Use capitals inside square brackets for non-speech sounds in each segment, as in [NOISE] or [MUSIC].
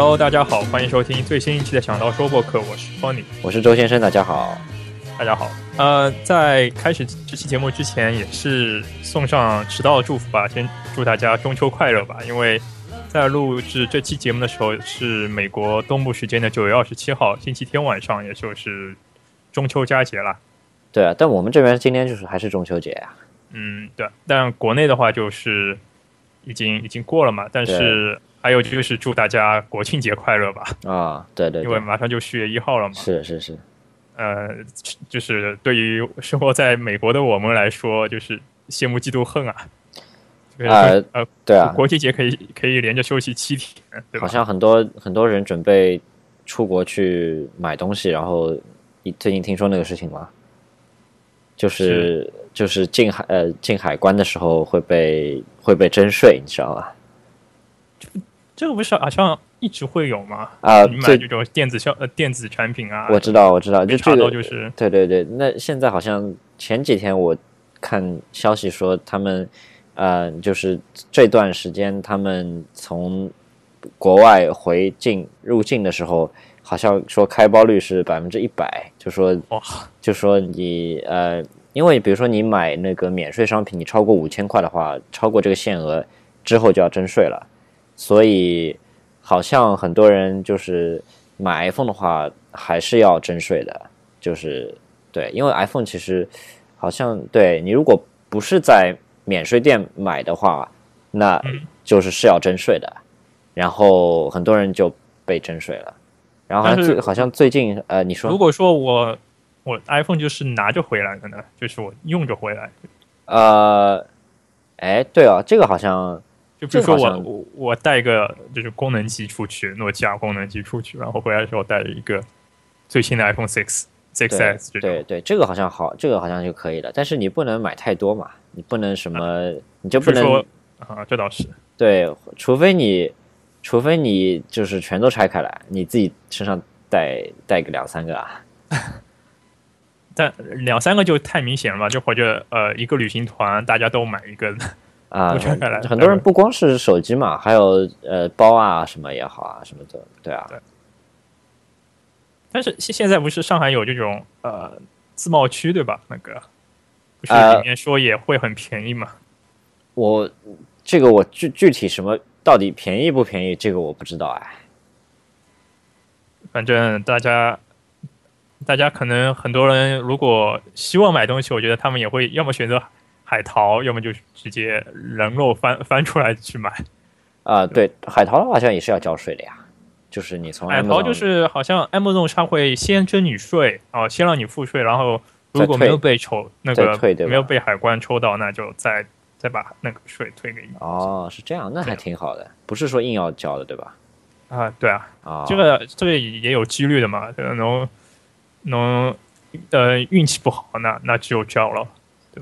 Hello，大家好，欢迎收听最新一期的《想到说播客》，我是 Tony，我是周先生，大家好，大家好。呃，在开始这期节目之前，也是送上迟到的祝福吧，先祝大家中秋快乐吧。因为在录制这期节目的时候是美国东部时间的九月二十七号星期天晚上，也就是中秋佳节了。对啊，但我们这边今天就是还是中秋节呀。嗯，对。但国内的话就是已经已经过了嘛，但是。还有就是祝大家国庆节快乐吧！啊，对对，因为马上就十月一号了嘛。是是是，呃，就是对于生活在美国的我们来说，就是羡慕嫉妒恨啊！啊呃，对啊，国庆节可以可以连着休息七天，对好像很多很多人准备出国去买东西，然后你最近听说那个事情吗？就是就是进海呃进海关的时候会被会被征税，你知道吧？这个不是好像一直会有吗？啊，你买这种电子消呃电子产品啊，我知道我知道，就查到就是对对对。那现在好像前几天我看消息说，他们呃就是这段时间他们从国外回境入境的时候，好像说开包率是百分之一百，就说哇，就说你呃，因为比如说你买那个免税商品，你超过五千块的话，超过这个限额之后就要征税了。所以，好像很多人就是买 iPhone 的话，还是要征税的。就是对，因为 iPhone 其实好像对你如果不是在免税店买的话，那就是是要征税的。然后很多人就被征税了。然后最好像最近呃，你说如果说我我 iPhone 就是拿着回来的呢，就是我用着回来。呃，哎，对啊，这个好像。就比如说我我我带一个就是功能机出去，诺基亚功能机出去，然后回来的时候带着一个最新的 iPhone Six Six S。对对，这个好像好，这个好像就可以了。但是你不能买太多嘛，你不能什么，你就不能啊，这倒是对，除非你除非你就是全都拆开来，你自己身上带带个两三个啊。[LAUGHS] 但两三个就太明显了吧？就或者呃，一个旅行团大家都买一个。啊，很多人不光是手机嘛，还有呃包啊什么也好啊什么的，对啊。对。但是现现在不是上海有这种呃自贸区对吧？那个不是里面说也会很便宜嘛？我这个我具具体什么到底便宜不便宜，这个我不知道哎。反正大家大家可能很多人如果希望买东西，我觉得他们也会要么选择。海淘，要么就是直接人肉翻翻出来去买。啊，对，海淘的话，好像也是要交税的呀。就是你从海淘，就是好像 Amazon 它会先征你税，哦，先让你付税，然后如果没有被抽那个没有被海关抽到，那就再再把那个税退给你。哦，是这样，那还挺好的，不是说硬要交的，对吧？啊，对啊，啊，这个这个也有几率的嘛，能能呃运气不好，那那只有交了。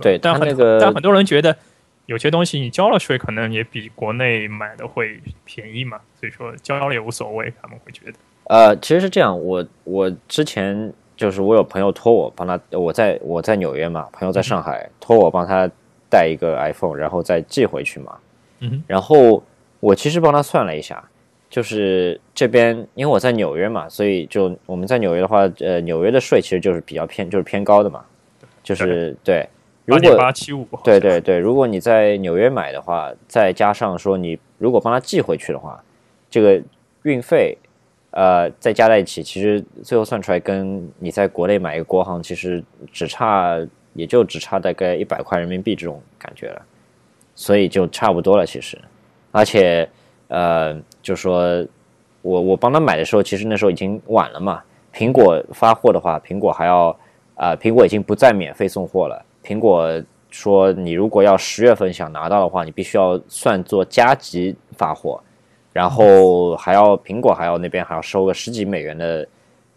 对，但很但很多人觉得有些东西你交了税，可能也比国内买的会便宜嘛，所以说交了也无所谓，他们会觉得。呃，其实是这样，我我之前就是我有朋友托我帮他，我在我在纽约嘛，朋友在上海托我帮他带一个 iPhone，然后再寄回去嘛。嗯。然后我其实帮他算了一下，就是这边因为我在纽约嘛，所以就我们在纽约的话，呃，纽约的税其实就是比较偏，就是偏高的嘛，就是对。如果八七五，对对对，如果你在纽约买的话，再加上说你如果帮他寄回去的话，这个运费，呃，再加在一起，其实最后算出来跟你在国内买一个国行，其实只差也就只差大概一百块人民币这种感觉了，所以就差不多了。其实，而且呃，就说我我帮他买的时候，其实那时候已经晚了嘛。苹果发货的话，苹果还要啊，苹果已经不再免费送货了。苹果说，你如果要十月份想拿到的话，你必须要算作加急发货，然后还要苹果还要那边还要收个十几美元的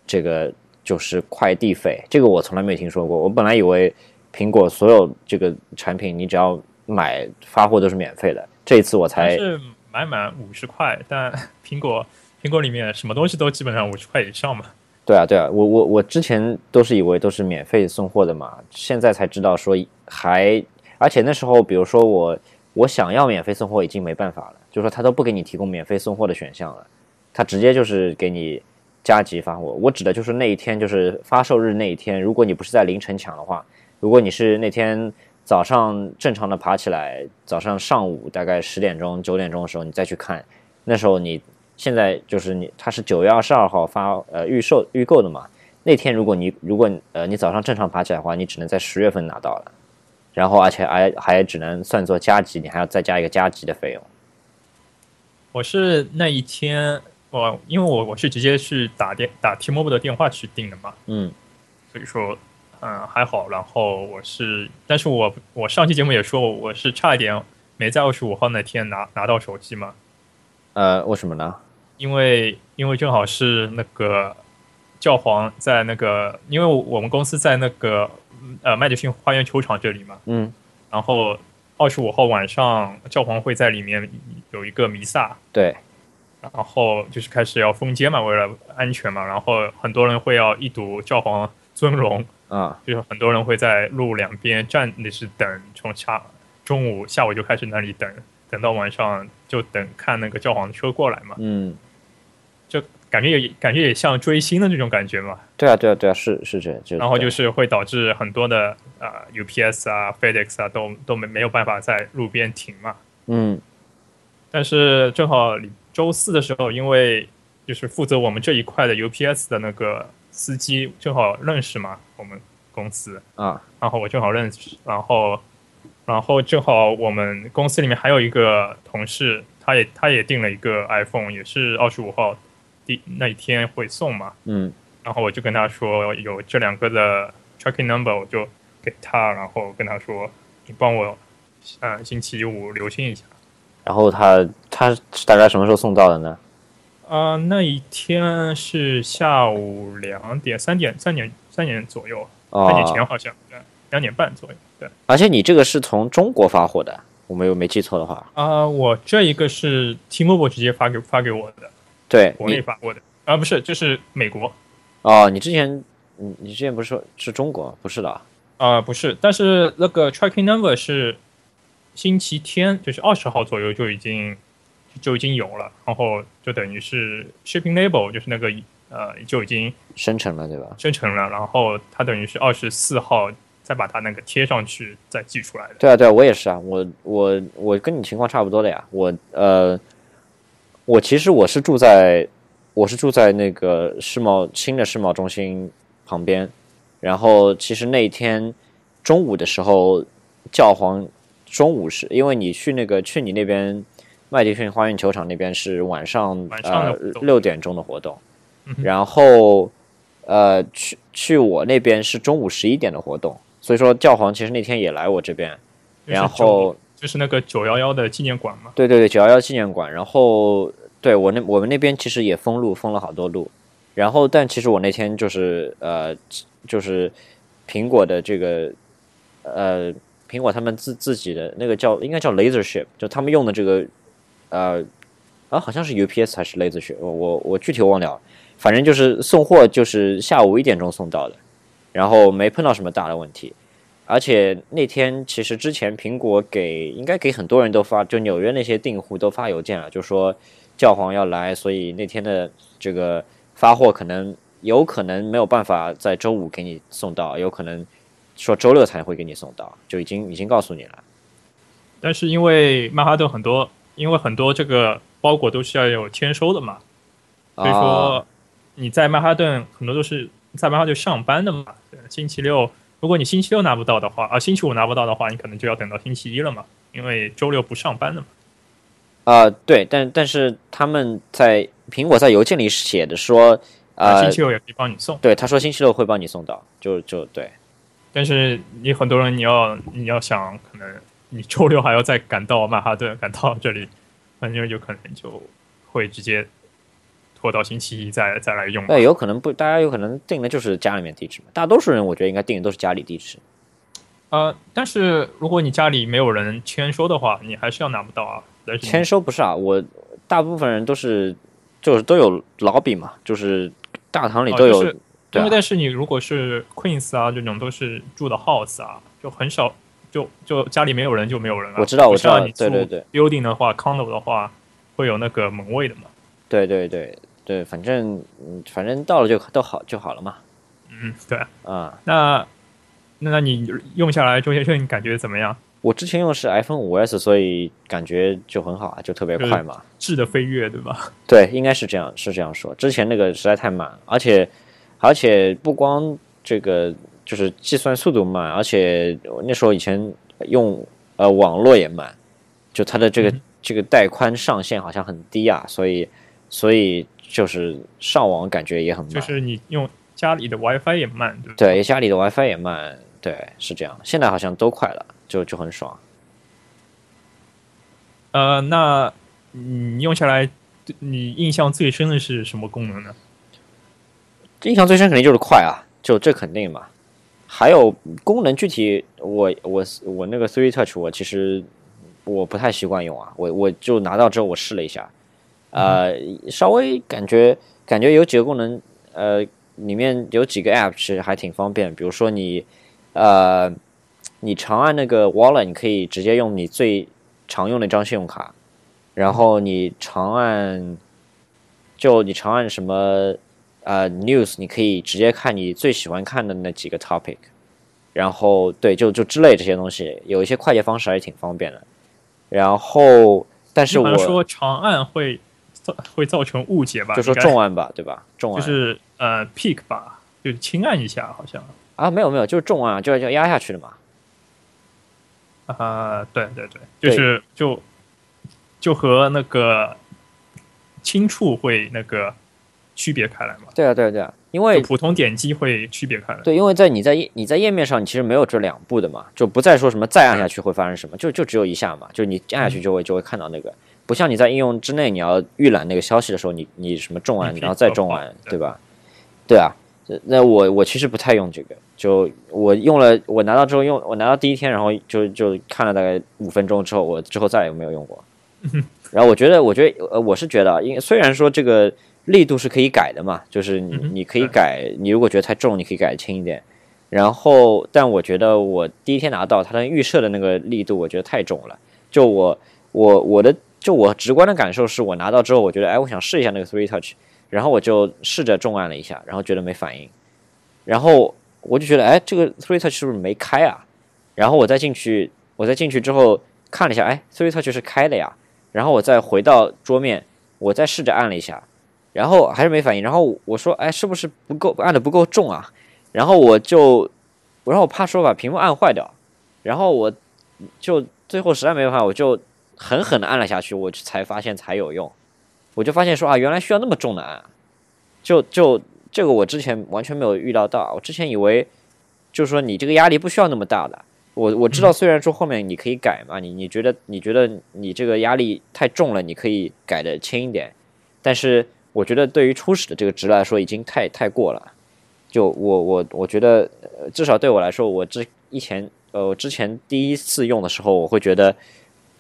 这个就是快递费。这个我从来没有听说过。我本来以为苹果所有这个产品你只要买发货都是免费的。这一次我才是买满五十块，但苹果苹果里面什么东西都基本上五十块以上嘛。对啊，对啊，我我我之前都是以为都是免费送货的嘛，现在才知道说还，而且那时候，比如说我我想要免费送货已经没办法了，就说他都不给你提供免费送货的选项了，他直接就是给你加急发货。我指的就是那一天，就是发售日那一天，如果你不是在凌晨抢的话，如果你是那天早上正常的爬起来，早上上午大概十点钟、九点钟的时候你再去看，那时候你现在就是你，它是九月二十二号发呃预售预购的嘛。那天如果你如果呃你早上正常爬起来的话，你只能在十月份拿到了，然后而且还还只能算作加急，你还要再加一个加急的费用。我是那一天，我因为我我是直接是打电打 T-Mobile 的电话去订的嘛，嗯所以说嗯还好。然后我是，但是我我上期节目也说我我是差一点没在二十五号那天拿拿到手机嘛，呃，为什么呢？因为因为正好是那个教皇在那个，因为我们公司在那个呃麦迪逊花园球场这里嘛，嗯，然后二十五号晚上教皇会在里面有一个弥撒，对，然后就是开始要封街嘛，为了安全嘛，然后很多人会要一睹教皇尊容，啊，就是很多人会在路两边站，那是等从下中午下午就开始那里等，等到晚上就等看那个教皇的车过来嘛，嗯，就感觉也感觉也像追星的这种感觉嘛，对啊，对啊，对啊，是是这，样然后就是会导致很多的啊、UPS 啊 FedEx 啊都都没没有办法在路边停嘛，嗯。但是正好周四的时候，因为就是负责我们这一块的 UPS 的那个司机正好认识嘛，我们公司，啊，然后我正好认识，然后然后正好我们公司里面还有一个同事，他也他也订了一个 iPhone，也是二十五号第那一天会送嘛，嗯然后我就跟他说有这两个的 tracking number，我就给他，然后跟他说你帮我，呃，星期五留心一下。然后他他是大概什么时候送到的呢？啊、那一天是下午两点、三点、三点、三点左右，三点前哦，好像，对，两点半左右，对。而且你这个是从中国发货的，我没有没记错的话，啊、我这一个是 T-Mobile 直接发给发给我的，对国内你发过的，啊、不是，就是美国，哦，你之前你你之前不是说是中国，不是的啊，啊、不是，但是那个 tracking number 是星期天，就是二十号左右就已经就已经有了，然后就等于是 shipping label，就是那个呃就已经生成了对吧？生成了，然后它等于是二十四号再把它那个贴上去再寄出来的。对啊，对啊，我也是啊，我我我跟你情况差不多的呀。我呃，我其实我是住在我是住在那个世贸新的世贸中心旁边，然后其实那天中午的时候，教皇中午是因为你去那个去你那边麦迪逊花园球场那边是晚上晚上呃六点钟的活动，嗯然后呃去去我那边是中午十一点的活动，所以说教皇其实那天也来我这边。然后就是那个九幺幺的纪念馆嘛，对对对，九幺幺纪念馆。然后对我那我们那边其实也封路，封了好多路。然后但其实我那天就是呃就是苹果的这个呃苹果他们自自己的那个叫应该叫 LaserShip，就他们用的这个呃啊好像是 UPS 还是 LaserShip，我我我具体忘掉了。反正就是送货就是下午一点钟送到的，然后没碰到什么大的问题。而且那天其实之前苹果给应该给很多人都发，就纽约那些订户都发邮件了，就说教皇要来，所以那天的这个发货可能有可能没有办法在周五给你送到，有可能说周六才会给你送到，就已经已经告诉你了。但是因为曼哈顿很多，因为很多这个包裹都是要有签收的嘛，所以啊说你在曼哈顿很多都是在曼哈顿上班的嘛。对星期六，如果你星期六拿不到的话，啊，星期五拿不到的话，你可能就要等到星期一了嘛，因为周六不上班的嘛。啊、对，但但是他们在苹果在邮件里写的说，呃星，期六也可以帮你送。对，他说星期六会帮你送到，就就对。但是你很多人你要你要想，可能你周六还要再赶到曼哈顿，赶到这里，反正有可能就会直接拖到星期一再再来用吧。对，有可能不，大家有可能定的就是家里面地址嘛。大多数人我觉得应该定的都是家里地址。呃，但是如果你家里没有人签收的话，你还是要拿不到啊。但是签收不是啊，我大部分人都是就是都有老笔嘛，就是大堂里都有，哦就是对啊但是你如果是 Queens 啊这种都是住的 house 啊，就很少，就就家里没有人就没有人了。我知道我知道你住对对对 building 的话，condo 的话会有那个门卫的嘛。对对对，对，反正嗯反正到了就都好就好了嘛。嗯，对。啊，那那你用下来，周先生你感觉怎么样？我之前用的是 iPhone 五 S，所以感觉就很好啊，就特别快嘛。质的飞跃，对吧？[LAUGHS] 对，应该是这样，是这样说。之前那个实在太慢，而且而且不光这个就是计算速度慢，而且那时候以前用呃网络也慢，就它的这个、这个带宽上限好像很低啊，所以所以就是上网感觉也很慢。就是你用家里的 WiFi 也慢，对对，家里的 WiFi 也慢，对，是这样。现在好像都快了。就就很爽，呃，那你用下来，你印象最深的是什么功能呢？印象最深肯定就是快啊，就这肯定嘛。还有功能具体，我我我那个 Three Touch，我其实我不太习惯用啊，我我就拿到之后我试了一下，呃，稍微感觉感觉有几个功能，呃，里面有几个 App 其实还挺方便，比如说你呃。你长按那个 Wallet，你可以直接用你最常用那张信用卡，然后你长按，就你长按什么呃 News，你可以直接看你最喜欢看的那几个 Topic，然后对，就就之类这些东西，有一些快捷方式还是挺方便的。然后，但是我说长按会造会造成误解吧？就说重按吧，对吧？重按就是呃 Pick 吧，就是轻按一下，好像啊，没有没有，就是重按，就要压下去的嘛。啊，对对对，就是就就和那个轻触会那个区别开来嘛。对啊，对啊，对啊，因为普通点击会区别开来。对，因为在你在你在页面上，你其实没有这两步的嘛，就不再说什么再按下去会发生什么，就就只有一下嘛，就你按下去就会就会看到那个，不像你在应用之内，你要预览那个消息的时候，你你什么重按，然后再重按，对吧？对啊。那我我其实不太用这个，就我用了，我拿到之后用，我拿到第一天，然后就就看了大概五分钟之后，我之后再也没有用过。然后我觉得，我觉得呃，我是觉得，因为虽然说这个力度是可以改的嘛，就是你你可以改，你如果觉得太重，你可以改轻一点。然后，但我觉得我第一天拿到它的预设的那个力度，我觉得太重了。就我我我的就我直观的感受是我拿到之后，我觉得哎，我想试一下那个 Three Touch。然后我就试着重按了一下，然后觉得没反应，然后我就觉得，哎，这个 Three Touch 是不是没开啊？然后我再进去，我再进去之后看了一下，哎，Three Touch 是开的呀。然后我再回到桌面，我再试着按了一下，然后还是没反应。然后我说，哎，是不是不够按的不够重啊？然后我就，然后我怕说把屏幕按坏掉，然后我就最后实在没办法，我就狠狠的按了下去，我才发现才有用。我就发现说啊，原来需要那么重的啊，就就这个我之前完全没有预料到。我之前以为就是说你这个压力不需要那么大的。我我知道，虽然说后面你可以改嘛，你你觉得你觉得你这个压力太重了，你可以改的轻一点。但是我觉得对于初始的这个值来说，已经太太过了。就我我我觉得，至少对我来说，我之以前呃，我之前第一次用的时候，我会觉得。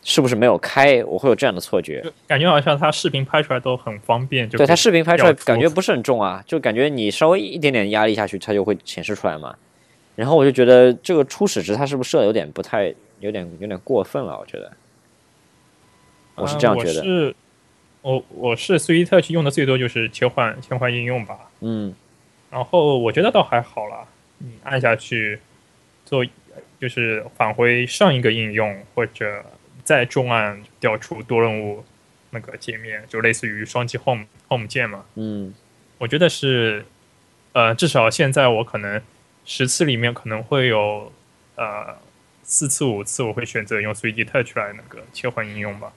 是不是没有开？我会有这样的错觉，感觉好像他视频拍出来都很方便。就对他视频拍出来感觉不是很重啊，就感觉你稍微一点点压力下去，它就会显示出来嘛。然后我就觉得这个初始值它是不是设的有点不太，有点有点过分了？我觉得，我是这样觉得。是，我我是 Three Touch 用的最多就是切换切换应用吧。嗯，然后我觉得倒还好了，你按下去做就是返回上一个应用或者。再重按调出多任务那个界面，就类似于双击 Home Home 键嘛。嗯，我觉得是，呃，至少现在我可能十次里面可能会有呃四次五次我会选择用 3D Touch 来那个切换应用吧。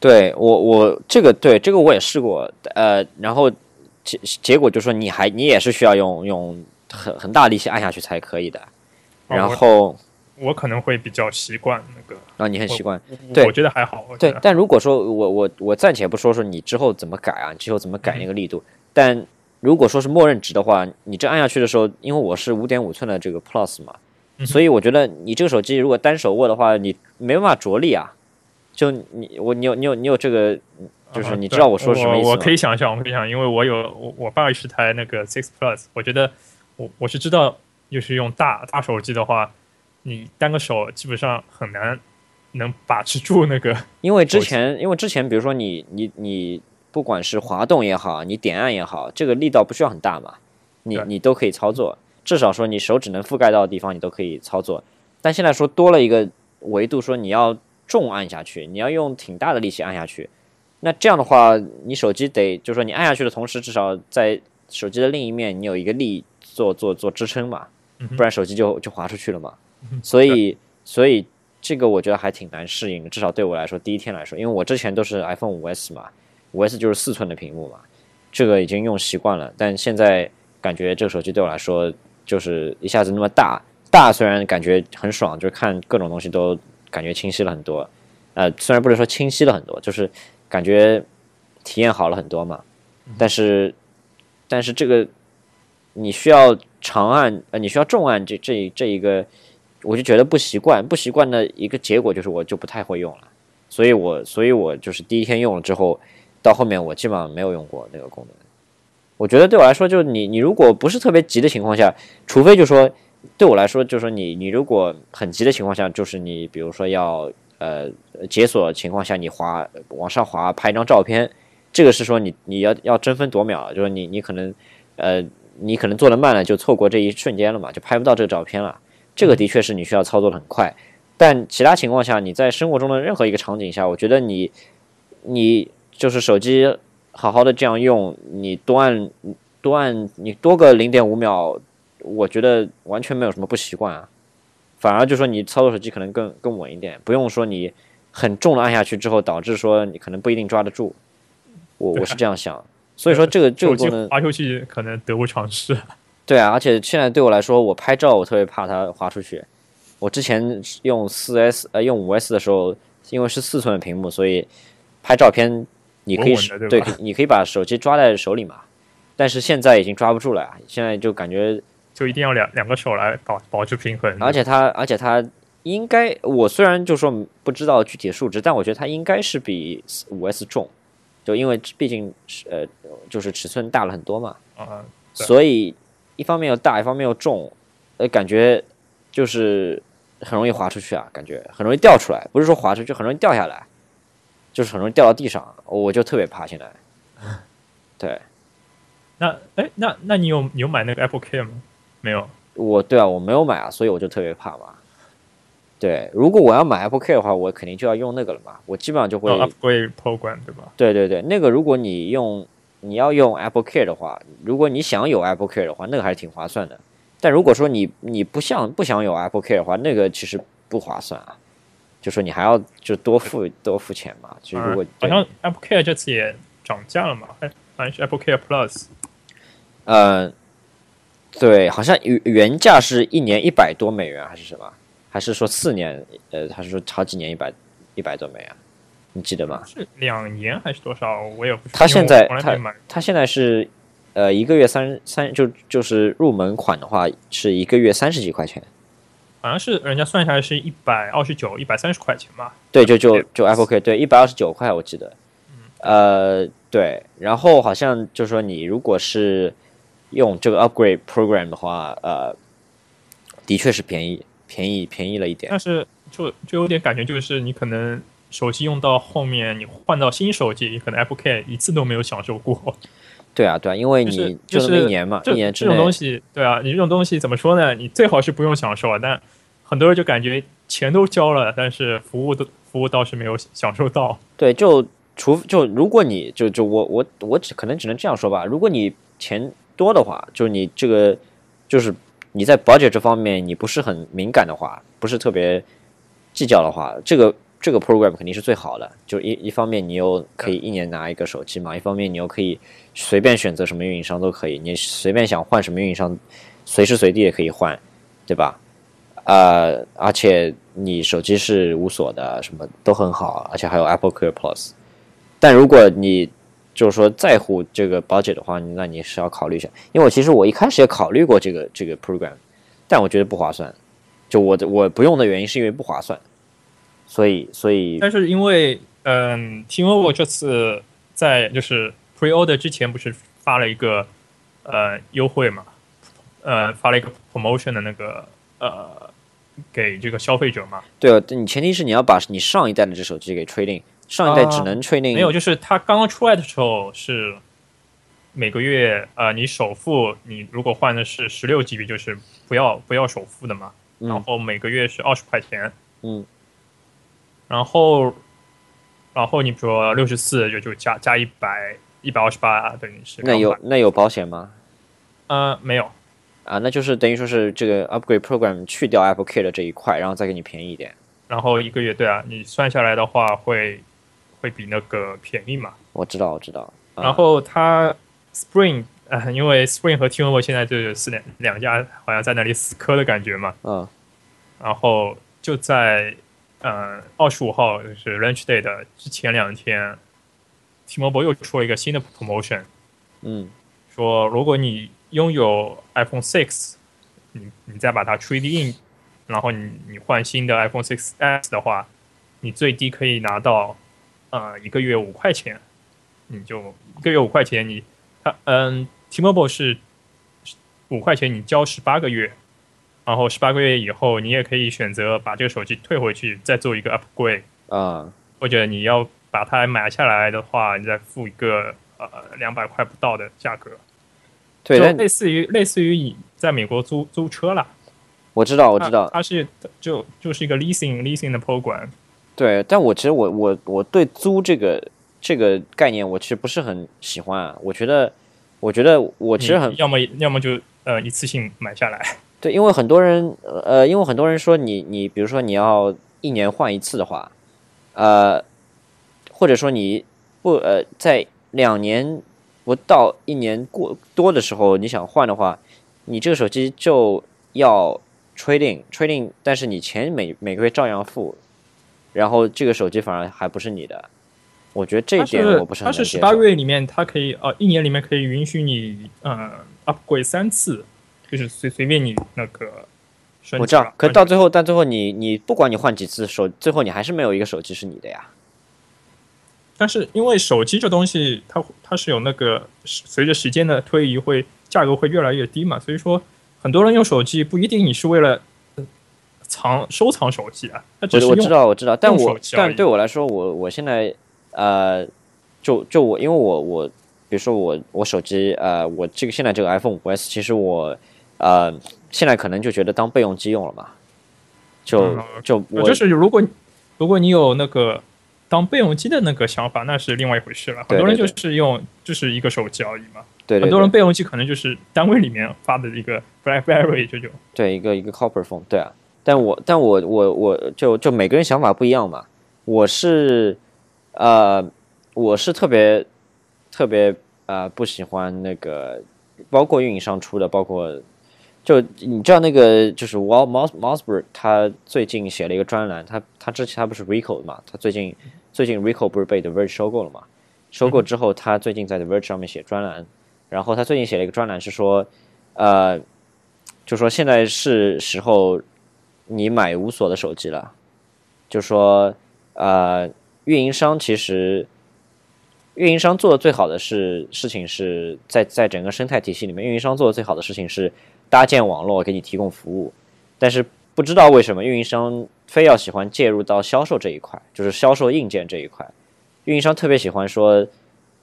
对我我这个对这个我也试过，呃，然后结结果就说你还你也是需要用用很很大力气按下去才可以的，然后。我可能会比较习惯那个啊，你很习惯，对，我觉得还好。对，但如果说我我我暂且不说说你之后怎么改啊，你之后怎么改那个力度，但如果说是默认值的话，你这按下去的时候，因为我是五点五寸的这个 Plus 嘛，所以我觉得你这个手机如果单手握的话，你没办法着力啊。就你我你有你有你有这个，就是你知道我说什么意思我可以想象，我可以想，因为我有我我爸是台那个 Six Plus，我觉得我我是知道，就是用大大手机的话。你单个手基本上很难能把持住那个，[LAUGHS] 因为之前，因为之前，比如说你你你不管是滑动也好，你点按也好，这个力道不需要很大嘛，你你都可以操作，至少说你手指能覆盖到的地方你都可以操作。但现在说多了一个维度，说你要重按下去，你要用挺大的力气按下去，那这样的话，你手机得就是说你按下去的同时，至少在手机的另一面你有一个力做做做支撑嘛，不然手机就就滑出去了嘛。嗯所以所以这个我觉得还挺难适应的，至少对我来说，第一天来说，因为我之前都是 iPhone 五 S 嘛，五 S 就是四寸的屏幕嘛，这个已经用习惯了，但现在感觉这个手机对我来说就是一下子那么大，大虽然感觉很爽，就是看各种东西都感觉清晰了很多，呃，虽然不是说清晰了很多，就是感觉体验好了很多嘛，但是但是这个你需要长按，呃，你需要重按这这这一个，我就觉得不习惯，不习惯的一个结果就是我就不太会用了，所以我所以我就是第一天用了之后，到后面我基本上没有用过那个功能。我觉得对我来说，就是你你如果不是特别急的情况下，除非就说对我来说，就是说你你如果很急的情况下，就是你比如说要呃解锁情况下，你滑往上滑拍一张照片，这个是说你你要要争分夺秒，就是你你可能呃你可能做的慢了，就错过这一瞬间了嘛，就拍不到这个照片了。这个的确是你需要操作的很快，但其他情况下，你在生活中的任何一个场景下，我觉得你你就是手机好好的这样用，你多按多按你多个零点五秒，我觉得完全没有什么不习惯啊。反而就说你操作手机可能更更稳一点，不用说你很重的按下去之后，导致说你可能不一定抓得住。我我是这样想，所以说这个这个功能滑出去可能得不偿失。对啊，而且现在对我来说，我拍照我特别怕它滑出去。我之前用四 S 呃用五 S 的时候，因为是四寸的屏幕，所以拍照片你可以对对你可以把手机抓在手里嘛。但是现在已经抓不住了呀，现在就感觉，就一定要两两个手来保保持平衡。而且它而且它应该，我虽然就说不知道具体的数值，但我觉得它应该是比五 S 重，就因为毕竟是呃就是尺寸大了很多嘛。啊、对所以一方面又大，一方面又重，呃，感觉就是很容易滑出去啊，感觉很容易掉出来，不是说滑出去，很容易掉下来，就是很容易掉到地上，我就特别怕现在。[LAUGHS] 对那哎，那那你有你有买那个 Apple Care 吗？没有。我，对啊，我没有买啊，所以我就特别怕嘛。对，如果我要买 Apple Care 的话，我肯定就要用那个了嘛，我基本上就会，哦 upgrade program 对吧？对对对，那个如果你用你要用 Apple Care 的话，如果你想有 Apple Care 的话，那个还是挺划算的。但如果说你你不想不想有 Apple Care 的话，那个其实不划算啊。就说你还要就多付多付钱嘛。其实如果、嗯好像 Apple Care 这次也涨价了嘛？哎，好像是 Apple Care Plus。呃，对，好像原原价是一年一百多美元还是什么？还是说四年？呃，还是说好几年一百一百多美元？你记得吗？是两年还是多少？我也不知道。它现在因为我从来没买。它现在是呃一个月三三就就是入门款的话是一个月三十几块钱。好像是人家算下来是一百二十九、一百三十块钱吧。对，就就就 Apple Care，对，一百二十九块我记得。呃，对，然后好像就是说你如果是用这个 Upgrade Program 的话，呃，的确是便宜，便宜便宜了一点。但是就就有点感觉，就是你可能手机用到后面，你换到新手机，你可能 Apple Care 一次都没有享受过。对啊，对啊，因为就你是就那么一是年嘛，这一年之这种东西，对啊，你这种东西怎么说呢？你最好是不用享受啊，但很多人就感觉钱都交了，但是服务的服务倒是没有享受到。对，就除就如果你就就我我我只可能只能这样说吧，如果你钱多的话，就是你这个就是你在 budget 这方面你不是很敏感的话，不是特别计较的话，这个这个 program 肯定是最好的。就一一方面你又可以一年拿一个手机嘛，一方面你又可以随便选择什么运营商都可以，你随便想换什么运营商，随时随地也可以换，对吧？呃，而且你手机是无锁的，什么都很好，而且还有 Apple Care Plus。但如果你就是说在乎这个 budget 的话，那你是要考虑一下。因为我其实我一开始也考虑过这个这个 program，但我觉得不划算。就我的我不用的原因是因为不划算，所以所以但是因为嗯，T-Mobile 这次在就是 pre-order 之前不是发了一个呃优惠嘛，呃发了一个 promotion 的那个呃给这个消费者嘛，对，你前提是你要把你上一代的这手机给 trading，上一代只能 trading，、没有，就是它刚刚出来的时候是每个月呃，你首付你如果换的是十六 GB，就是不要不要首付的嘛，然嗯后每个月是二十块钱，嗯然后然后你比如说六十四就就加加一百一百二十八，等于是那有那有保险吗？呃没有，啊，那就是等于说是这个 upgrade program 去掉 Apple Care 的这一块，然后再给你便宜一点。然后一个月对啊，你算下来的话会会比那个便宜嘛。我知道，我知道。啊然后它 Spring 呃，因为 Spring 和 T-Mobile 现在就是两两家好像在那里死磕的感觉嘛，嗯然后就在呃二十五号就是 Launch Day 的之前两天，T-Mobile 又出了一个新的 promotion，嗯。说如果你拥有 iPhone Six，你你再把它 trade in，然后你你换新的 iPhone Six S 的话，你最低可以拿到呃一个月五块钱，你就一个月五块钱你，它嗯 T-Mobile 是五块钱你交十八个月，然后十八个月以后你也可以选择把这个手机退回去，再做一个 upgrade，啊。或者你要把它买下来的话，你再付一个呃两百块不到的价格。对，就类似于类似于你在美国租租车啦，我知道，我知道，它是就就是一个 leasing leasing 的 program，对，但我其实我我我对租这个这个概念，我其实不是很喜欢啊。我觉得，我觉得我其实很要么要么就呃一次性买下来，对，因为很多人呃，因为很多人说你你比如说你要一年换一次的话，呃，或者说你不呃在两年不到一年过多的时候你想换的话，你这个手机就要 trading trading，但是你钱每每个月照样付，然后这个手机反而还不是你的，我觉得这一点我不是它是十。八个月里面它可以呃一年里面可以允许你呃 upgrade 三次，就是随随便你那个我知道可到最后，但最后你你不管你换几次手，最后你还是没有一个手机是你的呀。但是因为手机这东西，它它是有那个随着时间的推移会价格会越来越低嘛，所以说很多人用手机不一定你是为了呃藏收藏手机啊，它只是我我知道我知道，但我但对我来说，我我现在呃，就就我因为我我比如说我我手机呃，我这个现在这个 iPhone 五 S，其实我呃现在可能就觉得当备用机用了嘛，就嗯。就我就是如果如果你有那个当备用机的那个想法，那是另外一回事了。很多人就对。对是用就是一个手机而已嘛，对对很多人备用机可能就是单位里面发的一个 BlackBerry 这种。对一个一个 Copper Phone，对啊，但我但我我我就就每个人想法不一样嘛，我是呃我是特别特别呃不喜欢那个，包括运营商出的，包括就你知道那个就是 Wal Mos Mosberg 他最近写了一个专栏，他他之前他不是 Rico 嘛，他最近最近 Rico 不是被 The Verge 收购了嘛，收购之后他最近在 The Verge 上面写专栏，然后他最近写了一个专栏是说，呃，就说现在是时候你买无锁的手机了，就说呃，运营商其实运营商做的最好的是事情是在在整个生态体系里面，运营商做的最好的事情是搭建网络给你提供服务，但是不知道为什么运营商非要喜欢介入到销售这一块，就是销售硬件这一块，运营商特别喜欢说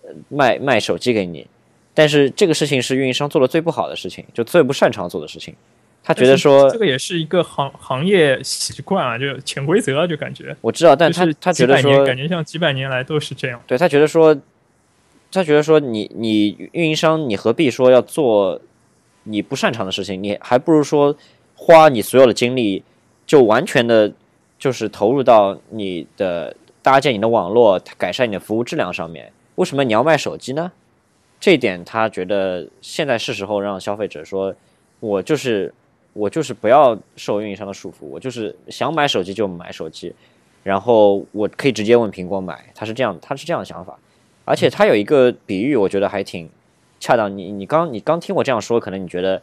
呃卖卖手机给你，但是这个事情是运营商做的最不好的事情，就最不擅长做的事情。他觉得说这个也是一个行行业习惯啊，就潜规则啊，就感觉。我知道，但是他觉得说感觉像几百年来都是这样。对他觉得说，他觉得说你你运营商你何必说要做你不擅长的事情？你还不如说花你所有的精力，就完全的，就是投入到你的搭建你的网络、改善你的服务质量上面。为什么你要卖手机呢？这一点他觉得现在是时候让消费者说，我就是我就是不要受运营商的束缚，我就是想买手机就买手机，然后我可以直接问苹果买，他是这样，他是这样的想法，而且他有一个比喻，我觉得还挺恰当。你你刚你刚听我这样说，可能你觉得，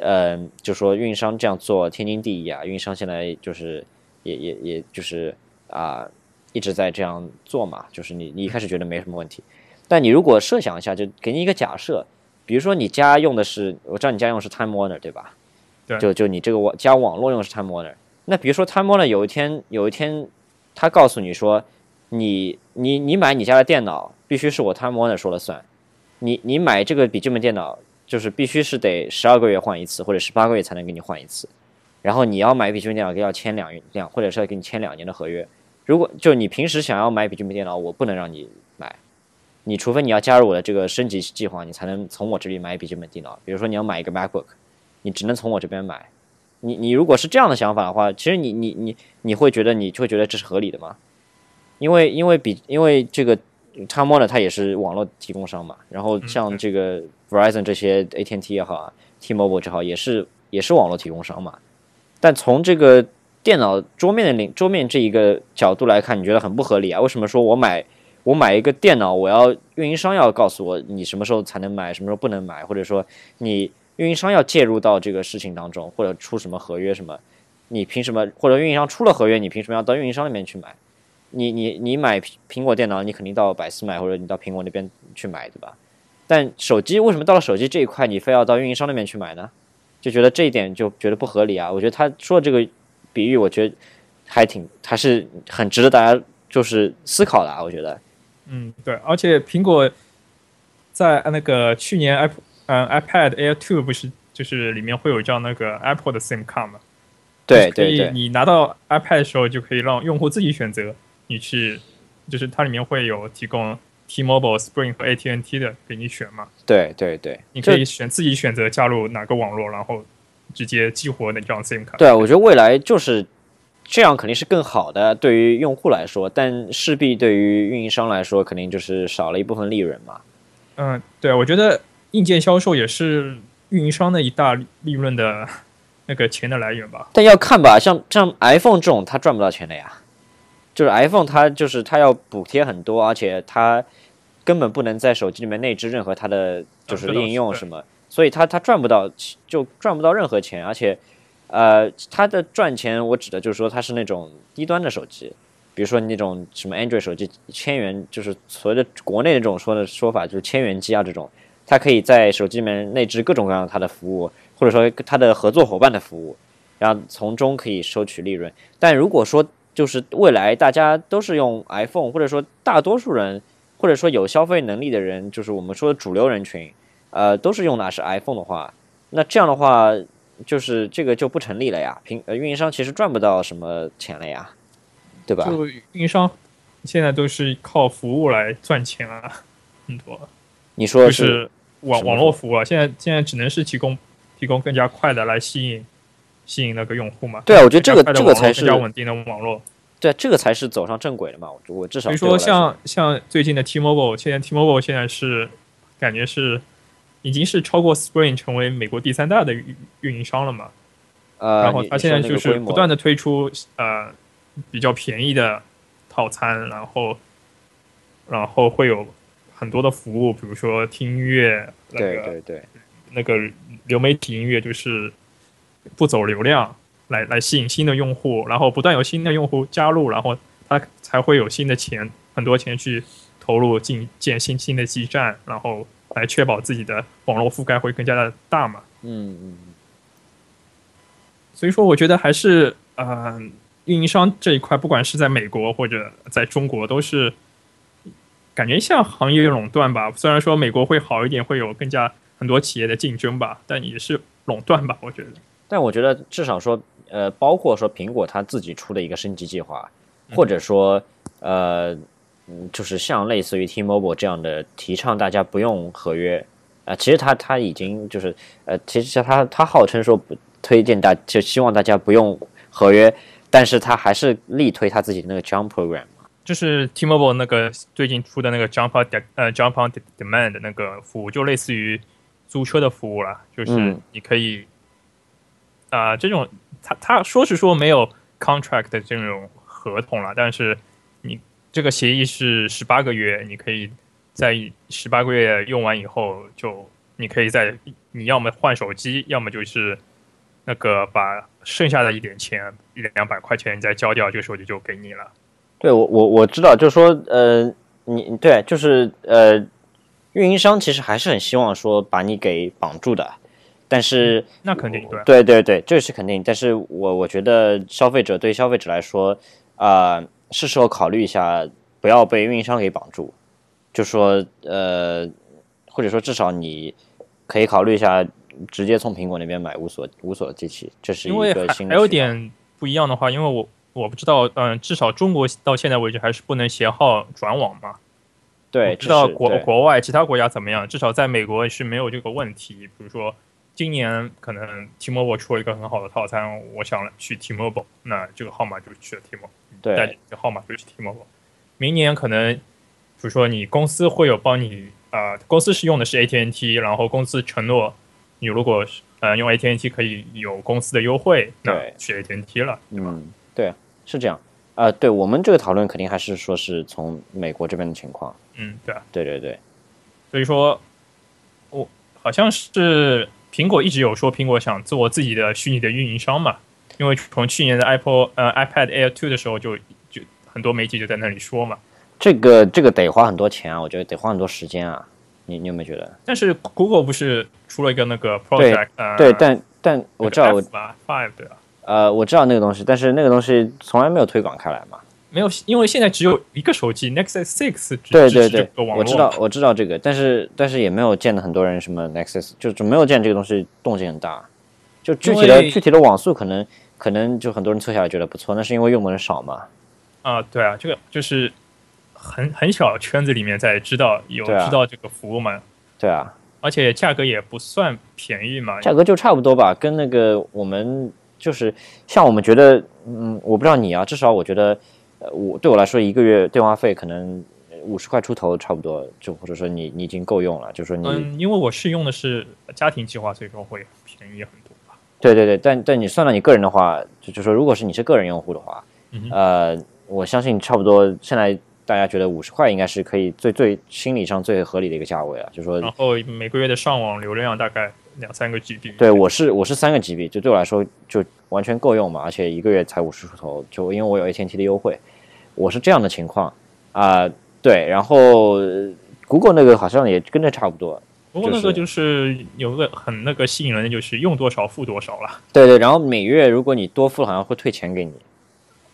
呃，就说运营商这样做天经地义啊，运营商现在就是也也也就是啊、一直在这样做嘛，就是你你一开始觉得没什么问题，但你如果设想一下，就给你一个假设，比如说你家用的是，我知道你家用的是 Time Warner 对吧？对就就你这个网家网络用的是 Time Warner，那比如说 Time Warner 有一天有一天他告诉你说，你你你买你家的电脑必须是我 Time Warner 说了算，你你买这个笔记本电脑就是必须是得十二个月换一次，或者十八个月才能给你换一次。然后你要买笔记本电脑，要签两两，或者是要给你签两年的合约。如果就你平时想要买笔记本电脑，我不能让你买，你除非你要加入我的这个升级计划，你才能从我这里买笔记本电脑。比如说你要买一个 MacBook，你只能从我这边买。你你如果是这样的想法的话，其实你你你你会觉得你会觉得这是合理的吗？因为因为比因为这个 Time Warner 它也是网络提供商嘛，然后像这个 Verizon 这些 AT&T 也好啊，T-Mobile 也好，也是也是网络提供商嘛。但从这个电脑桌面的领桌面这一个角度来看，你觉得很不合理啊？为什么说我买我买一个电脑，我要运营商要告诉我你什么时候才能买，什么时候不能买，或者说你运营商要介入到这个事情当中，或者出什么合约什么？你凭什么？或者运营商出了合约，你凭什么要到运营商那边去买？你你你买苹果电脑，你肯定到百思买或者你到苹果那边去买，对吧？但手机为什么到了手机这一块，你非要到运营商那边去买呢？就觉得这一点就觉得不合理啊！我觉得他说的这个比喻，我觉得还挺还是很值得大家就是思考的啊！我觉得，嗯，对，而且苹果在那个去年 i 嗯 iPad Air Two 不是就是里面会有这样那个 Apple 的 SIM 卡吗？对对对，你拿到 iPad 的时候就可以让用户自己选择，你去就是它里面会有提供。T-Mobile、Spring 和 AT&T 的给你选嘛？对对对，你可以选自己选择加入哪个网络，然后直接激活那张 SIM 卡。对，我觉得未来就是这样，肯定是更好的，对于用户来说，但势必对于运营商来说，肯定就是少了一部分利润嘛。嗯，对，我觉得硬件销售也是运营商的一大利润的 [LAUGHS] 那个钱的来源吧。但要看吧，像像 iPhone 这种，它赚不到钱的呀。就是 iPhone 它就是它要补贴很多，而且它。根本不能在手机里面内置任何它的就是应用什么，所以它它赚不到就赚不到任何钱，而且，呃，它的赚钱我指的就是说它是那种低端的手机，比如说那种什么 Android 手机千元，就是所谓的国内那种说的说法就是千元机啊这种，它可以在手机里面内置各种各样它的服务，或者说它的合作伙伴的服务，然后从中可以收取利润。但如果说就是未来大家都是用 iPhone，或者说大多数人。或者说有消费能力的人，就是我们说的主流人群，呃，都是用的是 iPhone 的话，那这样的话，就是这个就不成立了呀。平呃，运营商其实赚不到什么钱了呀，对吧？就运营商现在都是靠服务来赚钱啊，很多。你说是网网络服务啊？现在现在只能是提供提供更加快的来吸引吸引那个用户嘛？对啊，我觉得这个这个才是比较稳定的网络。对，这个才是走上正轨的嘛。我我至少。比如说像像最近的 T-Mobile，现在 T-Mobile 现在是感觉是已经是超过 Spring 成为美国第三大的运运营商了嘛。呃，然后他现在就是不断的推出呃比较便宜的套餐，然后然后会有很多的服务，比如说听音乐，对对对，那个流媒体音乐就是不走流量。来来吸引新的用户，然后不断有新的用户加入，然后他才会有新的钱，很多钱去投入进建新新的基站，然后来确保自己的网络覆盖会更加的大嘛。嗯嗯。所以说，我觉得还是呃，运营商这一块，不管是在美国或者在中国，都是感觉像行业垄断吧。虽然说美国会好一点，会有更加很多企业的竞争吧，但也是垄断吧。我觉得。但我觉得至少说。呃，包括说苹果它自己出的一个升级计划，或者说，呃，嗯，就是像类似于 T-Mobile 这样的提倡大家不用合约啊，其实他他已经就是呃，其实他他号称说不推荐大，就希望大家不用合约，但是他还是力推他自己的那个 Jump Program 就是 T-Mobile 那个最近出的那个 Jump on 呃 Jump on Demand 那个服务，就类似于租车的服务了，就是你可以啊这种。他他说是说没有 contract 的这种合同了，但是你这个协议是十八个月，你可以在十八个月用完以后，就你可以在你要么换手机，要么就是那个把剩下的一点钱一两百块钱再交掉，这个手机就给你了。对，我我我知道，就是说，呃，你对，就是呃，运营商其实还是很希望说把你给绑住的。但是那肯定对对对对，这是肯定。但是我我觉得消费者对消费者来说，啊，是时候考虑一下不要被运营商给绑住，就说呃，或者说至少你可以考虑一下，直接从苹果那边买无锁无锁的机器，这是一个还还有新的还有点不一样的话，因为我我不知道，嗯，至少中国到现在为止还是不能携号转网嘛。对，知道国国外其他国家怎么样，至少在美国是没有这个问题。比如说，今年可能 T-Mobile 出了一个很好的套餐，我想去 T-Mobile，那这个号码就去了 T-Mobile，对带这个号码就去 T-Mobile。明年可能，比如说你公司会有帮你，呃，公司是用的是 AT&T，然后公司承诺你如果是呃用 AT&T 可以有公司的优惠，那对去 AT&T 了。嗯，对，是这样。呃，对我们这个讨论肯定还是说是从美国这边的情况。嗯，对啊。对对对，所以说，我好像是苹果一直有说苹果想做自己的虚拟的运营商嘛，因为从去年的 Apple 呃 iPad Air Two 的时候就就很多媒体就在那里说嘛。这个这个得花很多钱啊，我觉得得花很多时间啊。你你有没有觉得？但是 Google 不是出了一个那个 project，呃，对，但但我知道我 Five 对吧？呃我知道那个东西，但是那个东西从来没有推广开来嘛。没有，因为现在只有一个手机 Nexus Six 只对对对，个网络。我知道我知道这个，但是但是也没有见到很多人什么 Nexus，就就没有见这个东西动静很大。就具体的具体的网速可能可能就很多人测下来觉得不错，那是因为用的人少嘛。啊，对啊，这个就是很很小圈子里面才知道有啊。知道这个服务嘛，对啊，而且价格也不算便宜嘛，价格就差不多吧，跟那个我们就是像我们觉得，嗯，我不知道你啊，至少我觉得，呃，我对我来说一个月电话费可能五十块出头差不多，就或者说你你已经够用了，就说你、嗯，因为我是用的是家庭计划，所以说会便宜很多吧。对对对，但但你算到你个人的话，就就说如果是你是个人用户的话，嗯呃，我相信差不多现在大家觉得五十块应该是可以最最心理上最合理的一个价位了，就说然后每个月的上网流量大概两三个 GB。对，我是我是三个 GB，就对我来说就完全够用嘛，而且一个月才五十出头，就因为我有 AT&T 的优惠，我是这样的情况啊、对，然后呃 Google 那个好像也跟这差不多，不过那个就是有个很那个吸引人的，就是用多少付多少了。对对，然后每月如果你多付了，好像会退钱给你，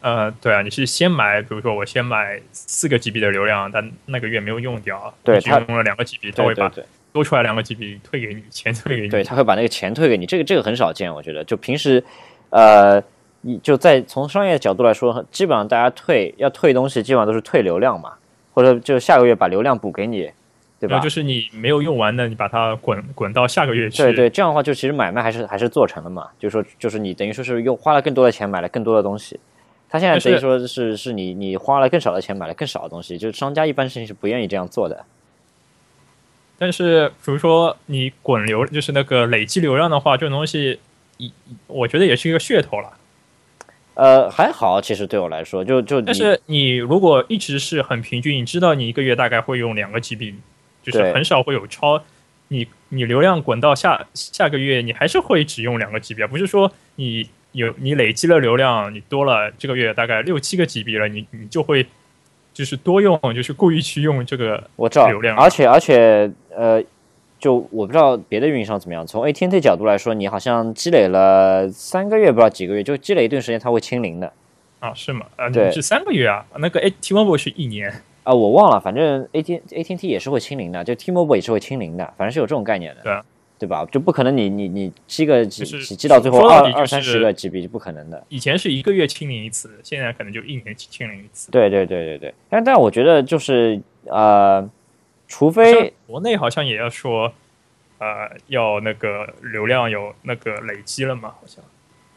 呃，对啊，你是先买，比如说我先买四个 GB 的流量，但那个月没有用掉，对只用了两个 GB，他会把多出来两个 GB 退给你，钱退给你。对，他会把那个钱退给你，这个这个很少见，我觉得就平时，呃，你就在从商业角度来说，基本上大家退要退东西，基本上都是退流量嘛，或者就下个月把流量补给你，对吧？就是你没有用完的，你把它滚滚到下个月去。对对，这样的话就其实买卖还是还是做成了嘛，就是说就是你等于说是用花了更多的钱买了更多的东西，他现在等于说是是你你花了更少的钱买了更少的东西，就是商家一般事情是不愿意这样做的。但是比如说你滚流，就是那个累积流量的话，这种东西，一我觉得也是一个噱头了。呃，还好，其实对我来说，就就但是你如果一直是很平均，你知道你一个月大概会用两个 GB，就是很少会有超。你你流量滚到下下个月，你还是会只用两个 GB 啊，不是说你有你累积了流量，你多了这个月大概六七个 GB 了，你你就会就是多用，就是故意去用这个我知道流，量而且而且呃，就我不知道别的运营商怎么样。从 AT&T 角度来说，你好像积累了三个月，不知道几个月，就积累一段时间，它会清零的啊，是吗？啊，对是三个月啊？那个 A T-Mobile 是一年。啊、我忘了，反正 AT AT&T 也是会清零的，就 T-Mobile 也是会清零的，反正是有这种概念的，对啊对吧？就不可能你你你积个几就是几积到最后二二三十个 GB 就不可能的。以前是一个月清零一次，现在可能就一年清零一次。对对对对对，但但我觉得就是呃，除非国内好像也要说，呃，要那个流量有那个累积了嘛？好像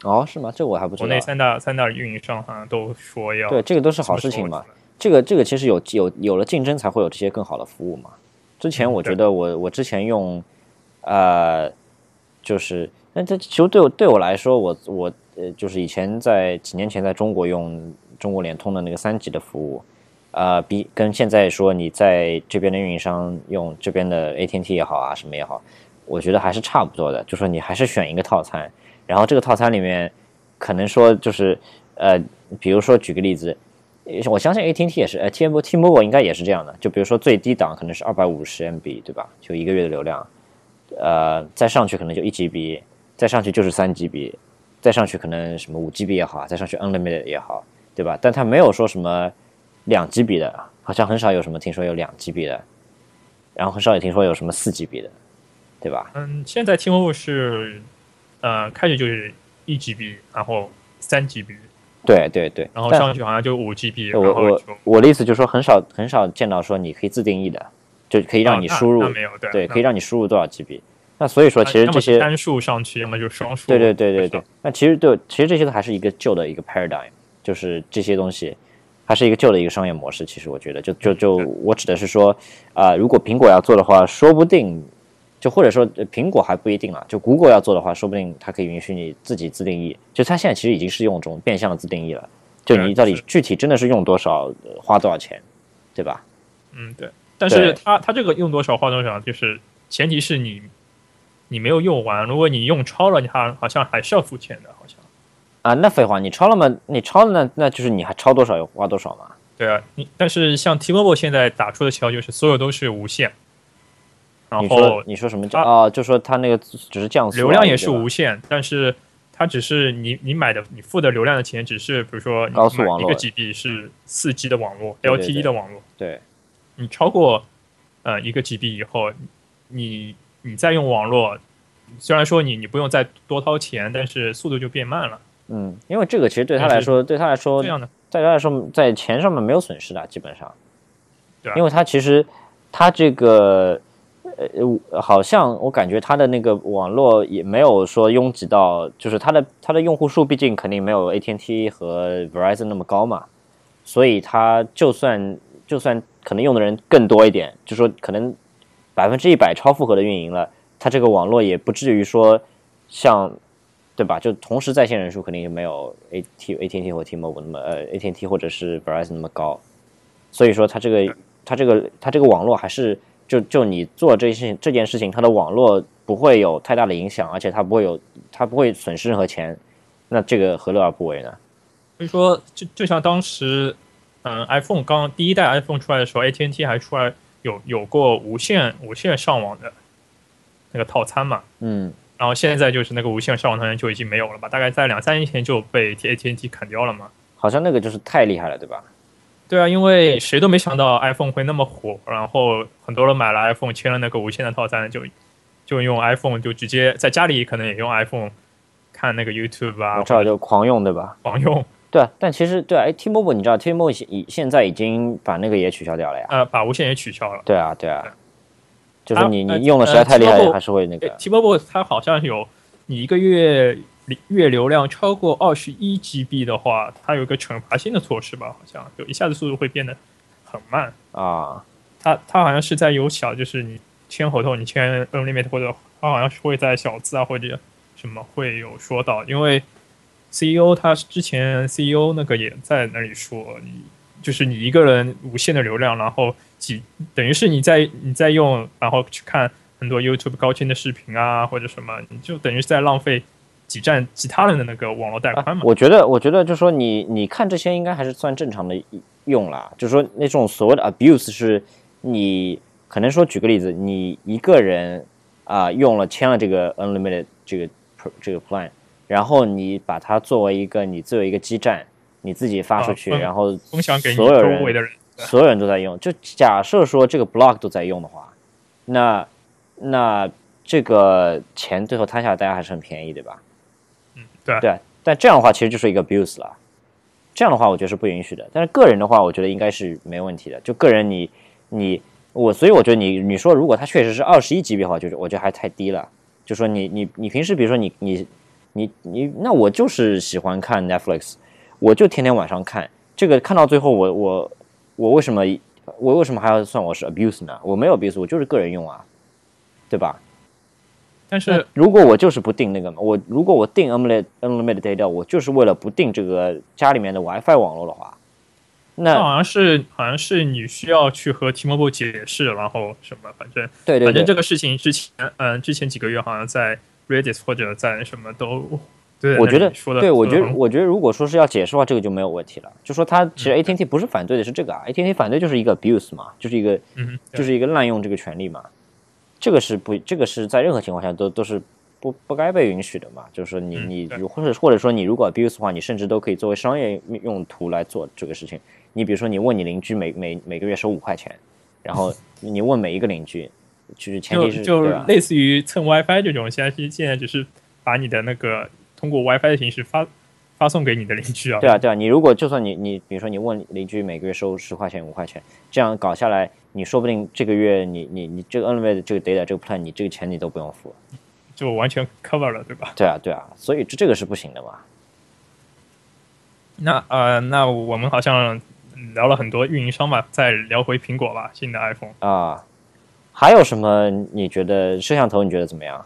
哦是吗？这我还不知道国内。三大三大运营商好像都说要对，这个都是好事情嘛。。这个这个其实有有有了竞争才会有这些更好的服务嘛。之前我觉得我我之前用，呃，就是那这其实对我对我来说，我我呃就是以前在几年前在中国用中国联通的那个三级的服务，呃，比跟现在说你在这边的运营商用这边的 AT&T 也好啊什么也好，我觉得还是差不多的。就说你还是选一个套餐，然后这个套餐里面可能说就是呃，比如说举个例子。我相信 AT&T 也是，呃，T M T Mobile 应该也是这样的。就比如说最低档可能是二百五十 MB，对吧？就一个月的流量，呃，再上去可能就一 GB，再上去就是三 GB，再上去可能什么五 GB 也好，再上去 Unlimited 也好，对吧？但它没有说什么两 GB 的，好像很少有什么听说有两 GB 的，然后很少也听说有什么四 GB 的，对吧？嗯，现在 T-Mobile 是呃开始就是一 GB，然后三 GB，对对对，然后上去好像就五 GB，我我我的意思就是说，很少很少见到说你可以自定义的，就可以让你输入，那没有对对，可以让你输入多少 GB。那所以说，其实这些单数上去，要么就是双数。对对对对对，那其实对，其实这些都还是一个旧的一个 paradigm，就是这些东西还是一个旧的一个商业模式。其实我觉得，就就就对我指的是说，啊、如果苹果要做的话，说不定就或者说呃苹果还不一定了，就 Google 要做的话，说不定它可以允许你自己自定义。就它现在其实已经是用这种变相的自定义了，就你到底具体真的是用多少，呃花多少钱，对吧？嗯，对。但是它它这个用多少花多少，就是前提是你你没有用完，如果你用超了，你还好像还是要付钱的，好像。啊，那废话，你超了吗？你超了那那就是你还超多少花多少嘛？对啊，你但是像 T-Mobile 现在打出的旗号就是所有都是无限，然你后说你说什么叫啊哦？就说它那个只是降速流量也是无限，但是它只是你你买的你付的流量的钱只是比如说你高速网络一个 GB 是四 G 的网络对对 LTE 的网络，对。你超过呃一个 GB 以后，你你再用网络，虽然说你你不用再多掏钱，但是速度就变慢了。嗯，因为这个其实对他来说，对他来说对他来说，在钱上面没有损失的，基本上。对啊。因为他其实他这个呃，好像我感觉他的那个网络也没有说拥挤到，就是他的他的用户数毕竟肯定没有 AT&T 和 Verizon 那么高嘛，所以他就算就算可能用的人更多一点，就说可能百分之一百超负荷的运营了，他这个网络也不至于说像对吧？就同时在线人数肯定没有 A T A T T 或 T Mobile 那么呃 A T T 或者是 Verizon 那么高，所以说它这个它这个它这个网络还是就就你做这件这件事情，它的网络不会有太大的影响，而且它不会有它不会损失任何钱，那这个何乐而不为呢？所以说就就像当时嗯 iPhone 刚第一代 iPhone 出来的时候，AT&T 还出来有有过无线无线上网的那个套餐嘛。嗯，然后现在就是那个无线上网套餐就已经没有了吧？大概在两三年前就被 AT&T 砍掉了嘛。好像那个就是太厉害了，对吧？对啊，因为谁都没想到 iPhone 会那么火，然后很多人买了 iPhone，签了那个无线的套餐，就就用 iPhone 就直接在家里可能也用 iPhone 看那个 YouTube 啊，我知道就狂用，对吧？狂用，对啊，但其实对啊，哎，T Mobile 你知道 T Mobile 现已现在已经把那个也取消掉了呀。呃，把无线也取消了。对啊，对啊，就是你你用的实在太厉害，还是会那个。T-Mobile 它好像有你一个月月流量超过二十一 GB 的话，它有一个惩罚性的措施吧？好像就一下子速度会变得很慢。啊，它它好像是在有小，就是你签合同，你签 unlimited 或者它好像是会在小字啊或者什么会有说到，因为 CEO 他之前 CEO 那个也在那里说，你就是你一个人无限的流量，然后几等于是你在你在用，然后去看很多 YouTube 高清的视频啊或者什么，你就等于是在浪费几站其他人的那个网络带宽嘛。我觉得，我觉得就是说你你看这些应该还是算正常的用啦。就是说那种所谓的 abuse 是你可能说举个例子，你一个人啊、用了签了这个 unlimited 这个这个 plan，然后你把它作为一个你作为一个基站，你自己发出去，啊然后分享给所有人周围的人，所有人都在用。就假设说这个 blog 都在用的话，那那这个钱最后摊下来，大家还是很便宜，对吧？嗯，对啊对啊，但这样的话其实就是一个 abuse 了。这样的话，我觉得是不允许的。但是个人的话，我觉得应该是没问题的。就个人你你我，所以我觉得你你说如果他确实是二十一级别的话，就是我觉得还太低了。就说你你你平时比如说你你你你，那我就是喜欢看 Netflix，我就天天晚上看这个，看到最后我我我为什么我为什么还要算我是 abuse 呢？我没有 abuse，我就是个人用啊，对吧？但是如果我就是不定那个嘛，我如果我定 unlimited unlimited data，我就是为了不定这个家里面的 WiFi 网络的话，那好像是好像是你需要去和 T-Mobile 解释，然后什么，反正对对对反正这个事情之前，嗯、之前几个月好像在 Reddit 或者在什么都，对，我觉得说的，对我觉得我觉得如果说是要解释的话，这个就没有问题了。就说他其实 AT&T 不是反对的是这个啊，AT&T 反对就是一个 abuse 嘛，就是一个嗯，就是一个滥用这个权利嘛，这个是不这个是在任何情况下都都是不不该被允许的嘛。就是说你你如或者或者说你如果 abuse 的话，你甚至都可以作为商业用途来做这个事情。你比如说你问你邻居每每每个月收五块钱，然后 [LAUGHS] 你问每一个邻居，就是前提是就对吧？类似于蹭 WiFi 这种，现在是现在只是把你的那个通过 WiFi 的形式发发送给你的邻居啊。对啊，对啊，你如果就算你你比如说你问邻居每个月收十块钱五块钱，这样搞下来，你说不定这个月你你你这个 Unlimited 这个 data 这个 plan 你这个钱你都不用付。就完全 cover 了，对吧？对啊，对啊，所以这这个是不行的嘛。那呃，那我们好像聊了很多运营商吧，再聊回苹果吧，新的 iPhone。啊，还有什么你觉得摄像头你觉得怎么样？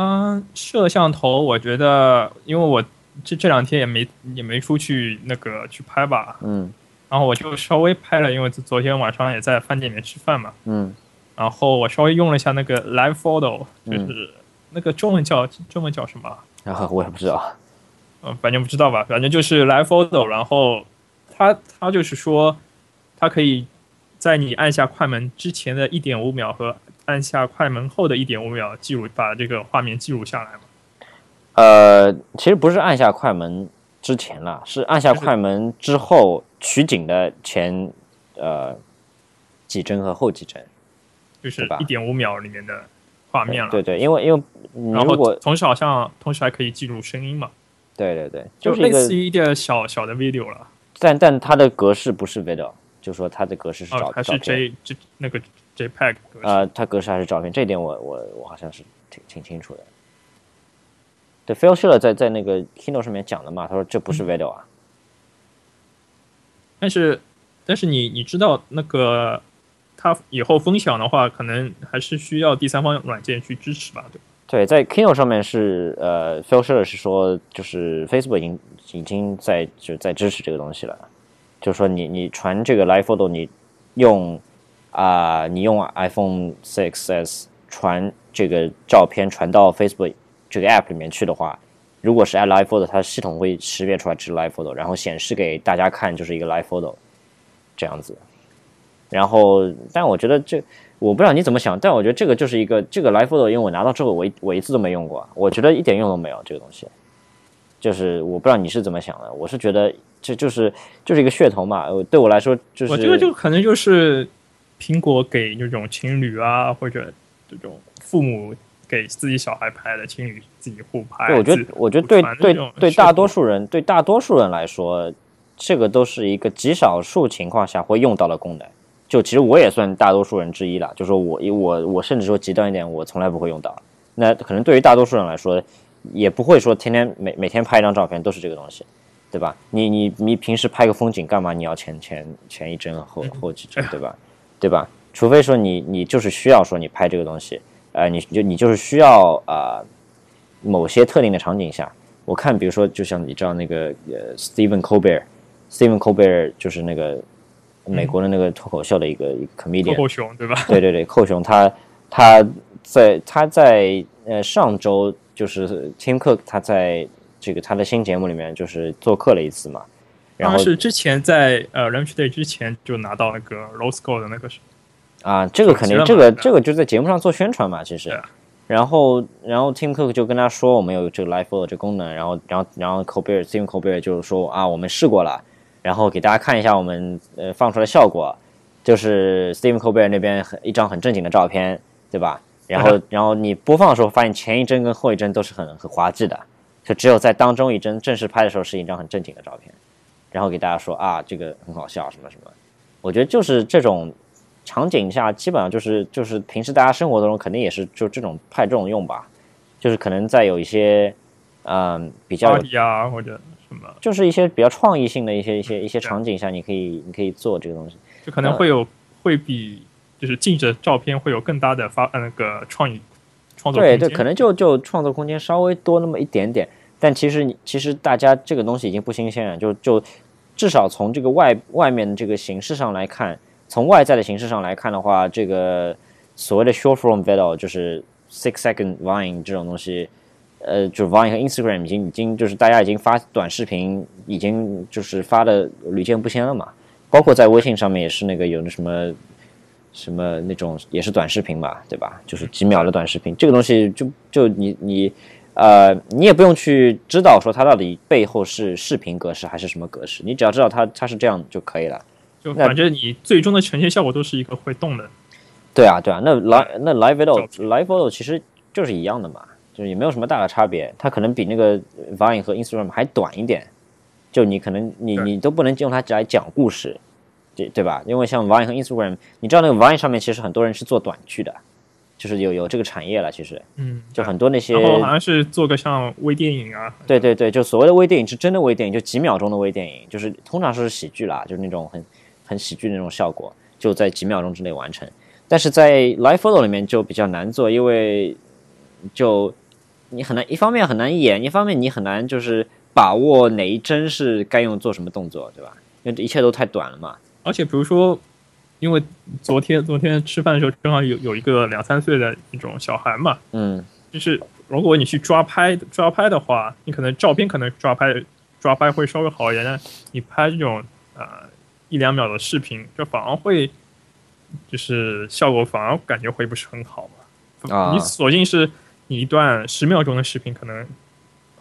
嗯，摄像头我觉得，因为我这这两天也没也没出去那个去拍吧，嗯然后我就稍微拍了，因为昨天晚上也在饭店里面吃饭嘛，嗯然后我稍微用了一下那个 Live Photo，就嗯是那个中文叫中文叫什么？然后我也不知道。嗯，反正不知道吧，反正就是 Live Photo，然后它它就是说，它可以在你按下快门之前的一点五秒和按下快门后的一点五秒记录，把这个画面记录下来嘛。呃，其实不是按下快门之前了，是按下快门之后取景的前呃几帧和后几帧。就是一点五秒里面的画面了。对对，因为因为然后如果同时好像同时还可以记录声音嘛，对对对，就是类似于一点小小的 video 了。但但它的格式不是 video，就说它的格式是照、哦，还是。J J 那个 JPEG 格式。呃，它格式还是照片，这一点我我我好像是挺挺清楚的。对，Phil Schiller 在在那个 Keynote 上面讲的嘛，他说这不是 video 啊，但是但是你你知道那个它以后分享的话，可能还是需要第三方软件去支持吧？对。对，在 Keynote 上面是呃，Phil Schiller 是说，就是 Facebook 已经已经在就在支持这个东西了，就是说你你传这个 Live Photo，你用啊、你用 iPhone 6s 传这个照片传到 Facebook 这个 App 里面去的话，如果是 Live Photo，它系统会识别出来是 Live Photo，然后显示给大家看就是一个 Live Photo 这样子。然后，但我觉得这我不知道你怎么想，但我觉得这个就是一个这个 Live Photo，因为我拿到之后我一我一次都没用过，我觉得一点用都没有这个东西。就是我不知道你是怎么想的，我是觉得这就是就是一个噱头嘛，对我来说就是我这个就可能就是苹果给那种情侣啊，或者这种父母给自己小孩拍的情侣自己互拍。对，我觉得我觉得对对对大多数人对大多数人来说，这个都是一个极少数情况下会用到的功能。就其实我也算大多数人之一了，就说我我我甚至说极端一点，我从来不会用到。那可能对于大多数人来说，也不会说天天每每天拍一张照片都是这个东西，对吧？你你你平时拍个风景干嘛？你要前前前一帧后后几帧，对吧？对吧？除非说你你就是需要说你拍这个东西，呃，你就你就是需要啊、呃某些特定的场景下，我看比如说就像你知道那个呃 Stephen Colbert，Stephen Colbert 就是那个美国的那个脱口秀的一个、一个 comedian，口熊对吧？对对对，寇熊他他在他在呃上周就是 Tim Cook 他在这个他的新节目里面就是做客了一次嘛，然后是之前在呃 Launch Day 之前就拿到那个 Rose Gold 的那个啊，这个肯定这个这个就在节目上做宣传嘛，其实。然后，然后 Tim Cook 就跟他说我们有这个 Live Photo 这功能，然后，然后，然后 Colbert Stephen Colbert 就是说啊，我们试过了，然后给大家看一下我们呃放出来的效果，就是 Stephen Colbert 那边很一张很正经的照片，对吧？然后，然后你播放的时候发现前一帧跟后一帧都是很很滑稽的，就只有在当中一帧正式拍的时候是一张很正经的照片，然后给大家说啊，这个很好笑什么什么，我觉得就是这种场景下，基本上就是就是平时大家生活当中肯定也是就这种派这种用吧，就是可能在有一些嗯比较啊或者什么，就是一些比较创意性的一些一些一些场景下，你可以你可以做这个东西。就可能会有会比就是近着照片会有更大的发呃那个创意创作对对，空间可能就就创作空间稍微多那么一点点，但其实你其实大家这个东西已经不新鲜了，就就至少从这个外外面的这个形式上来看，从外在的形式上来看的话，这个所谓的 short form video 就是 six second Vine 这种东西，呃，就 Vine 和 Instagram 已经已经就是大家已经发短视频，已经就是发的屡见不鲜了嘛。包括在微信上面也是那个有那什么什么那种也是短视频嘛，对吧？就是几秒的短视频，这个东西就就你你呃，你也不用去知道说它到底背后是视频格式还是什么格式，你只要知道它它是这样就可以了。就反正你最终的呈现效果都是一个会动的。对啊，对啊，那 live 那 live photo live photo 其实就是一样的嘛，就是也没有什么大的差别，它可能比那个 Vine 和 Instagram 还短一点。就你可能你你都不能用它来讲故事，对对吧？因为像 Vine 和 Instagram，你知道那个 Vine 上面其实很多人是做短剧的，就是有有这个产业了。其实，嗯，就很多那些，然后好像是做个像微电影啊。对对对，就所谓的微电影是真的微电影，就几秒钟的微电影，就是通常是喜剧啦，就是那种很很喜剧的那种效果，就在几秒钟之内完成。但是在 Live Photo 里面就比较难做，因为就你很难，一方面很难演，一方面你很难就是。把握哪一帧是该用做什么动作，对吧？因为一切都太短了嘛。而且比如说，因为昨天昨天吃饭的时候，正好有有一个两三岁的那种小孩嘛，嗯，就是如果你去抓拍抓拍的话，你可能照片可能抓拍抓拍会稍微好一点，但你拍这种呃一两秒的视频，就反而会就是效果反而感觉会不是很好嘛。啊，你索性是你一段十秒钟的视频可能。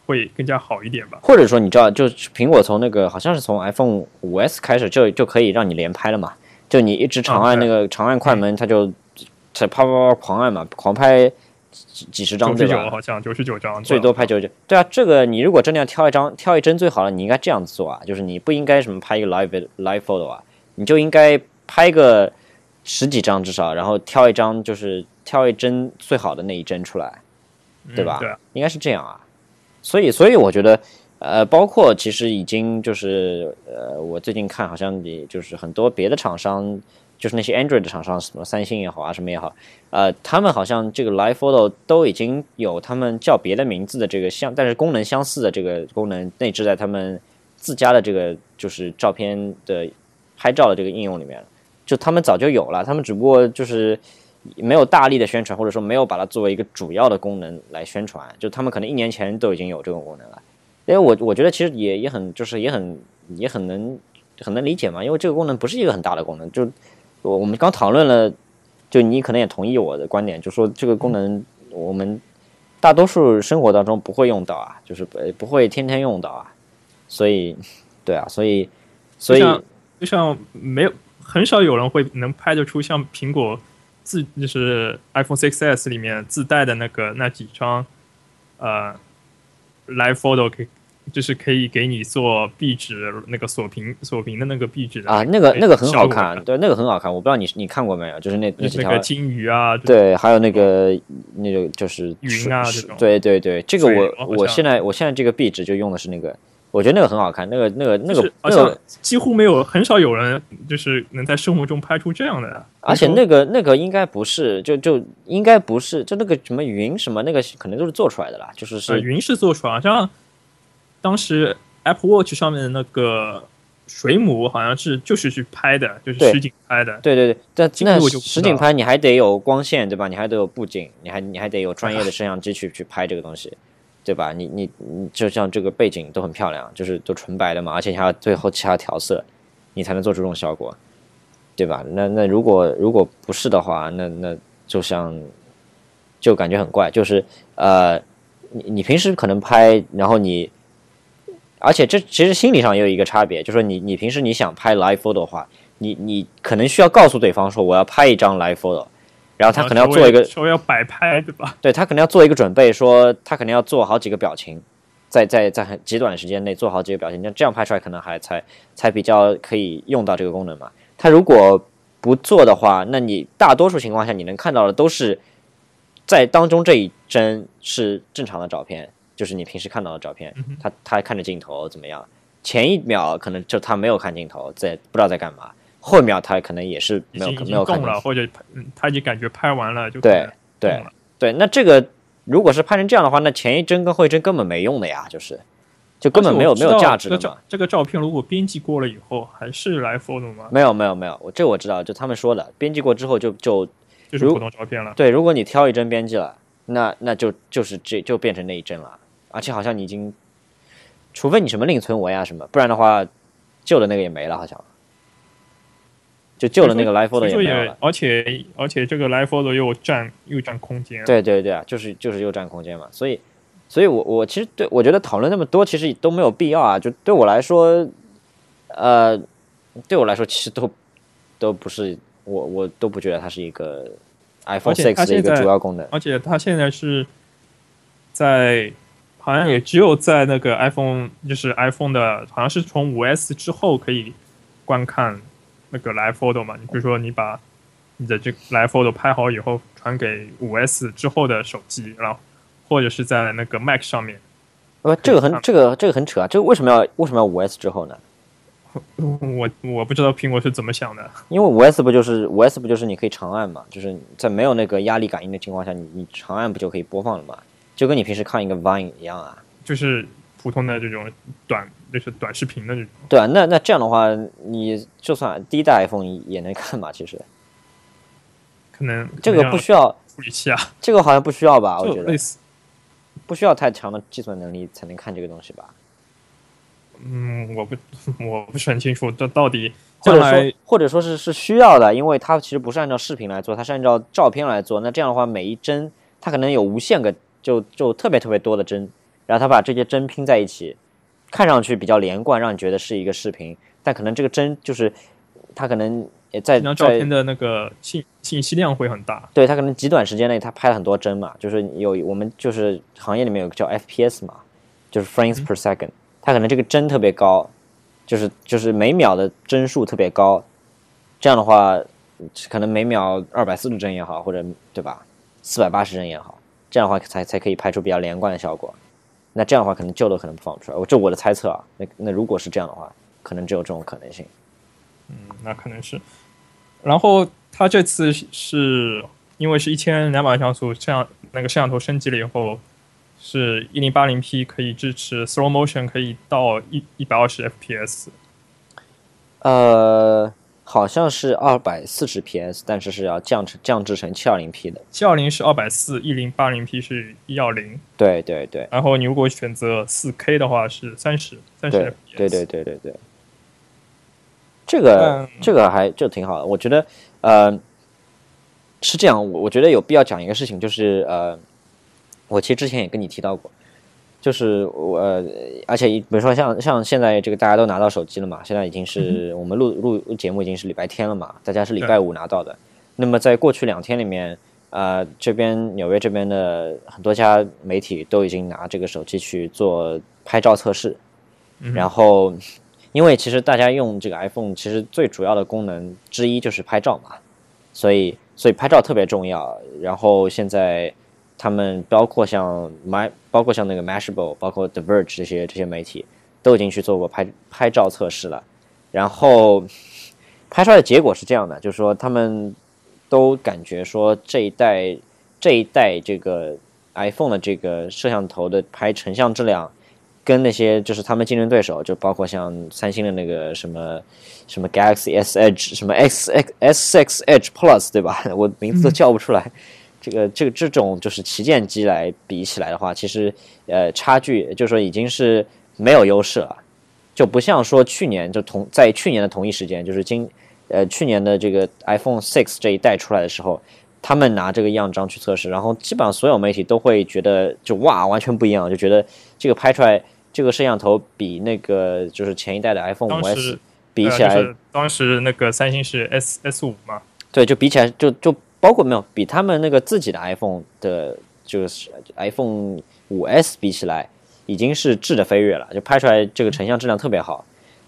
会更加好一点吧，或者说你知道，就苹果从那个好像是从 iPhone 五 S 开始就就可以让你连拍了嘛，就你一直长按那个长按快门，它就它啪啪啪狂按嘛，狂拍几几十张对吧？好像九十九张，最多拍九十九。对啊，这个你如果真的要挑一张挑一帧最好了，你应该这样子做啊，就是你不应该什么拍一个 live live photo 啊，你就应该拍个十几张至少，然后挑一张就是挑一帧最好的那一帧出来，对吧？对，应该是这样啊。所以，所以我觉得，呃，包括其实已经就是，呃，我最近看好像也就是很多别的厂商，就是那些 Android 的厂商，什么三星也好啊，什么也好，呃，他们好像这个 Live Photo 都已经有他们叫别的名字的这个相，但是功能相似的这个功能内置在他们自家的这个就是照片的拍照的这个应用里面，就他们早就有了，他们只不过就是。没有大力的宣传，或者说没有把它作为一个主要的功能来宣传，就他们可能一年前都已经有这种功能了。因为我我觉得其实也也很就是也很也很能很能理解嘛，因为这个功能不是一个很大的功能。就我我们刚讨论了，就你可能也同意我的观点，就说这个功能我们大多数生活当中不会用到啊，就是不会天天用到啊。所以对啊，所以所以就像没有很少有人会能拍得出像苹果。自就是 iPhone 6s 里面自带的那个那几张，呃，Live Photo 可以就是可以给你做壁纸那个锁屏锁屏的那个壁纸啊，那个那个很好看，对，那个很好看，我不知道你你看过没有，就是那那几条金鱼啊，对，还有那个那个就是云啊这种，对对对，这个我我现在我现在这个壁纸就用的是那个。我觉得那个很好看，那个、那个、那个，而且几乎没有，很少有人就是能在生活中拍出这样的。而且那个、那个应该不是，就就应该不是，就那个什么云什么那个，可能都是做出来的啦。就是是云是做出来，像当时 Apple Watch 上面的那个水母，好像是就是去拍的，就是实景拍的。对对对，但那实景拍你还得有光线，对吧？你还得有布景，你还你还得有专业的摄像机去去拍这个东西。对吧？你你你就像这个背景都很漂亮，就是都纯白的嘛，而且还要最后其他调色，你才能做出这种效果，对吧？那那如果如果不是的话，那那就像就感觉很怪，就是呃，你你平时可能拍，然后你，而且这其实心理上也有一个差别，就是说你你平时你想拍 live photo 的话，你你可能需要告诉对方说我要拍一张 live photo。然后他可能要做一个，说要摆拍，对吧？对他可能要做一个准备，说他可能要做好几个表情，在在在很极短时间内做好几个表情，那这样拍出来可能还才才比较可以用到这个功能嘛。他如果不做的话，那你大多数情况下你能看到的都是在当中这一帧是正常的照片，就是你平时看到的照片。他他看着镜头怎么样？前一秒可能就他没有看镜头，在不知道在干嘛。后一秒他可能也是没有没有看了，或者他已经感觉拍完了就对对对。那这个如果是拍成这样的话，那前一帧跟后一帧根本没用的呀，就是就根本没有没有价值的嘛。这个照片如果编辑过了以后，还是来 photo 吗？没有没有没有，我这我知道，就他们说的，编辑过之后就就就是普通照片了。对，如果你挑一帧编辑了，那那就就是这就变成那一帧了，而且好像你已经，除非你什么另存为啊什么，不然的话，旧的那个也没了，好像。就旧的那个 Live Photo 也没了，而且而且这个 Live Photo 又占又占空间。对对对啊，就是就是又占空间嘛，所以所以我我其实对我觉得讨论那么多其实都没有必要啊。就对我来说，呃，对我来说其实都都不是我我都不觉得它是一个 iPhone Six 的一个主要功能。而且它现在是在好像也只有在那个 iPhone，就是 iPhone 的，好像是从五 S 之后可以观看那个 Live Photo 嘛。你比如说你把你的这个 Live Photo 拍好以后传给五 S 之后的手机，然后或者是在那个 Mac 上面。呃，这个很这个这个很扯啊！这个为什么要为什么要五 S 之后呢？[LAUGHS] 我我不知道苹果是怎么想的。因为五 S 不就是五 S 不就是你可以长按嘛？就是在没有那个压力感应的情况下，你你长按不就可以播放了嘛？就跟你平时看一个 Vine 一样啊。就是普通的这种短，就是短视频的这种。对啊，那那这样的话，你就算第一代 iPhone 也能看吧？其实可能这个不需要，处理器啊，这个好像不需要吧？我觉得类似。不需要太强的计算能力才能看这个东西吧？嗯，我不 [LAUGHS] 我不是很清楚，这到底或者将来说，或者说是是需要的，因为它其实不是按照视频来做，它是按照照片来做。那这样的话，每一帧它可能有无限个，就就特别特别多的帧，然后他把这些帧拼在一起，看上去比较连贯，让你觉得是一个视频。但可能这个帧就是它可能也在这张照片的那个信信息量会很大。对它可能极短时间内它拍了很多帧嘛，就是有我们就是行业里面有个叫 FPS 嘛，就是 frames per second，它可能这个帧特别高，就是就是每秒的帧数特别高，这样的话，可能每秒二百四十帧也好，或者对吧，四百八十帧也好，这样的话才才可以拍出比较连贯的效果。那这样的话，可能旧的可能放不出来，我这我的猜测啊。那那如果是这样的话，可能只有这种可能性。嗯那可能是。然后它这次是因为是一千两百像素摄像那个摄像头升级了以后，是一零八零 P 可以支持 slow motion，可以到一一百二十 FPS。呃，好像是二百四十 PS，但是是要降成降制成七二零 P 的。七二零是二百四，一零八零 P 是一二零。对对对然后你如果选择四 K 的话是三十三十对。对对对对对，这个但这个还就挺好的，我觉得呃是这样，我我觉得有必要讲一个事情，就是呃，我其实之前也跟你提到过，就是我、呃、而且比如说像像现在这个大家都拿到手机了嘛，现在已经是、我们录录录节目已经是礼拜天了嘛，大家是礼拜五拿到的。那么在过去两天里面，呃，这边纽约这边的很多家媒体都已经拿这个手机去做拍照测试，然后因为其实大家用这个 iPhone，其实最主要的功能之一就是拍照嘛，所以所以拍照特别重要。然后现在他们包括像 My，包括像那个 Mashable，包括 The Verge 这些这些媒体都已经去做过拍拍照测试了。然后拍出来的结果是这样的，就是说他们都感觉说这一代这一代这个 iPhone 的这个摄像头的拍成像质量。跟那些就是他们竞争对手，就包括像三星的那个什么什么 Galaxy S Edge，什么 X X S X Edge Plus，对吧？[LAUGHS] 我名字都叫不出来。这个这个这种就是旗舰机来比起来的话，其实呃差距就是说已经是没有优势了，就不像说去年就同在去年的同一时间，就是今呃去年的这个 iPhone Six 这一代出来的时候，他们拿这个样张去测试，然后基本上所有媒体都会觉得就哇完全不一样，就觉得这个拍出来。这个摄像头比那个就是前一代的 iPhone 五 S 比起来，呃就是当时那个三星是 S S 五嘛，对，就比起来就就包括没有比他们那个自己的 iPhone 的，就是 iPhone 五 S 比起来，已经是质的飞跃了，就拍出来这个成像质量特别好。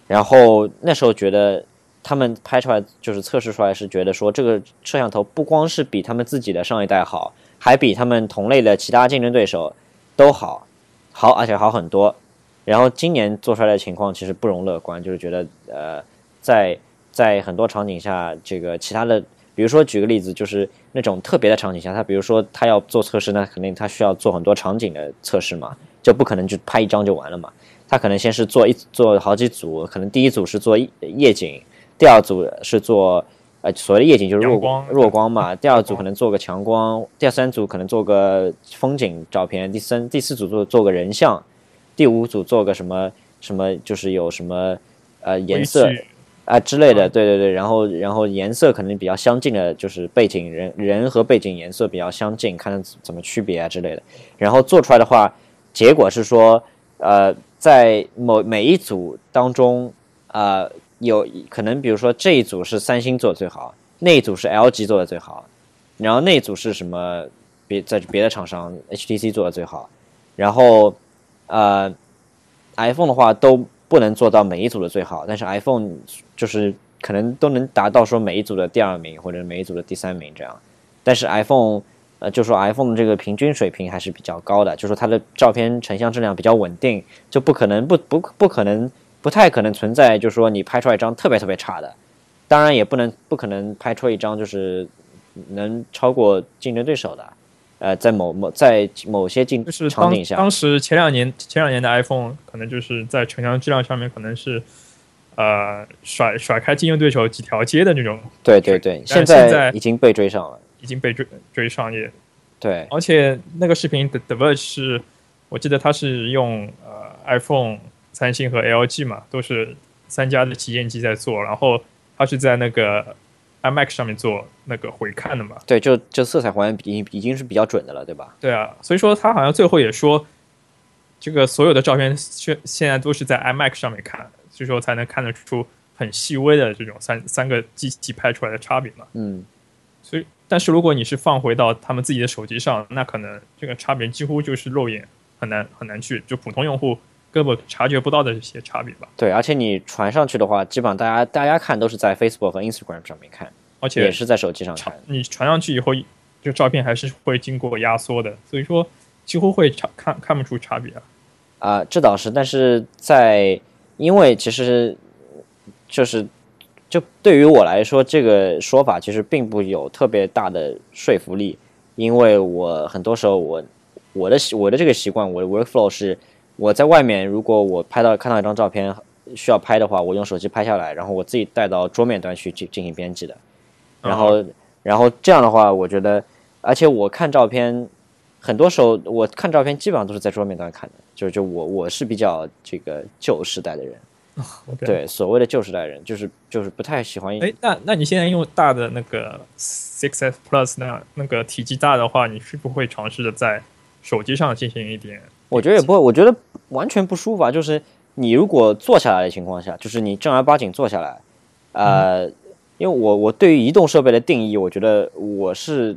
然后那时候觉得他们拍出来就是测试出来是觉得说这个摄像头不光是比他们自己的上一代好，还比他们同类的其他竞争对手都好，好而且好很多。然后今年做出来的情况其实不容乐观，就是觉得呃，在在很多场景下，这个其他的，比如说举个例子，就是那种特别的场景下，他比如说他要做测试，那肯定他需要做很多场景的测试嘛，就不可能就拍一张就完了嘛。他可能先是做一做好几组，可能第一组是做夜景，第二组是做呃所谓的夜景就是弱光弱光嘛，第二组可能做个强光，第三组可能做个风景照片，第三第四组做做个人像。第五组做个什么什么，就是有什么呃颜色啊之类的，对对对，然后然后颜色可能比较相近的，就是背景人人和背景颜色比较相近，看怎么区别啊之类的。然后做出来的话，结果是说，呃，在某每一组当中，呃，有可能比如说这一组是三星做的最好，那一组是 LG 做的最好，然后那一组是什么别在别的厂商 HTC 做的最好，然后呃，iPhone 的话都不能做到每一组的最好，但是 iPhone 就是可能都能达到说每一组的第二名或者每一组的第三名这样，但是 iPhone 呃就说 iPhone 这个平均水平还是比较高的，就说它的照片成像质量比较稳定，就不可能不不不可能不太可能存在就是说你拍出来一张特别特别差的，当然也不能不可能拍出一张就是能超过竞争对手的。呃，在某某在某些境就是场景下，当时前两年前两年的 iPhone 可能就是在成像质量上面可能是呃甩甩开竞争对手几条街的那种，对对对，现在已经被追上了。已经被追追上也，对。而且那个视频的 The Verge 是，我记得它是用呃 iPhone、三星和 LG 嘛，都是三家的旗舰机在做，然后它是在那个 iMac 上面做那个回看的嘛，对，就就色彩还原已经已经是比较准的了，对吧？对啊，所以说他好像最后也说，这个所有的照片现现在都是在 iMac 上面看，所以说才能看得出很细微的这种三三个机器拍出来的差别嘛。嗯，所以，但是如果你是放回到他们自己的手机上，那可能这个差别几乎就是肉眼很难很难去，就普通用户根本察觉不到的一些差别吧。对，而且你传上去的话，基本上大家大家看都是在 Facebook 和 Instagram 上面看，而且也是在手机上看。你传上去以后，这个照片还是会经过压缩的，所以说几乎会差看看不出差别啊。啊、这倒是，但是在因为其实就是就对于我来说，这个说法其实并不有特别大的说服力，因为我很多时候我我的习我的这个习惯，我的 workflow 是我在外面，如果我拍到看到一张照片需要拍的话，我用手机拍下来，然后我自己带到桌面端去进进行编辑的，然后、然后这样的话，我觉得，而且我看照片，很多时候我看照片基本上都是在桌面端看的，就是就我我是比较这个旧时代的人，[LAUGHS] 对。对所谓的旧时代人，就是就是不太喜欢，哎，那那你现在用大的那个 Six S Plus 那那个体积大的话，你是不会尝试着在手机上进行一点？我觉得也不会，我觉得完全不舒服啊。就是你如果坐下来的情况下，就是你正儿八经坐下来，呃，因为我我对于移动设备的定义，我觉得我是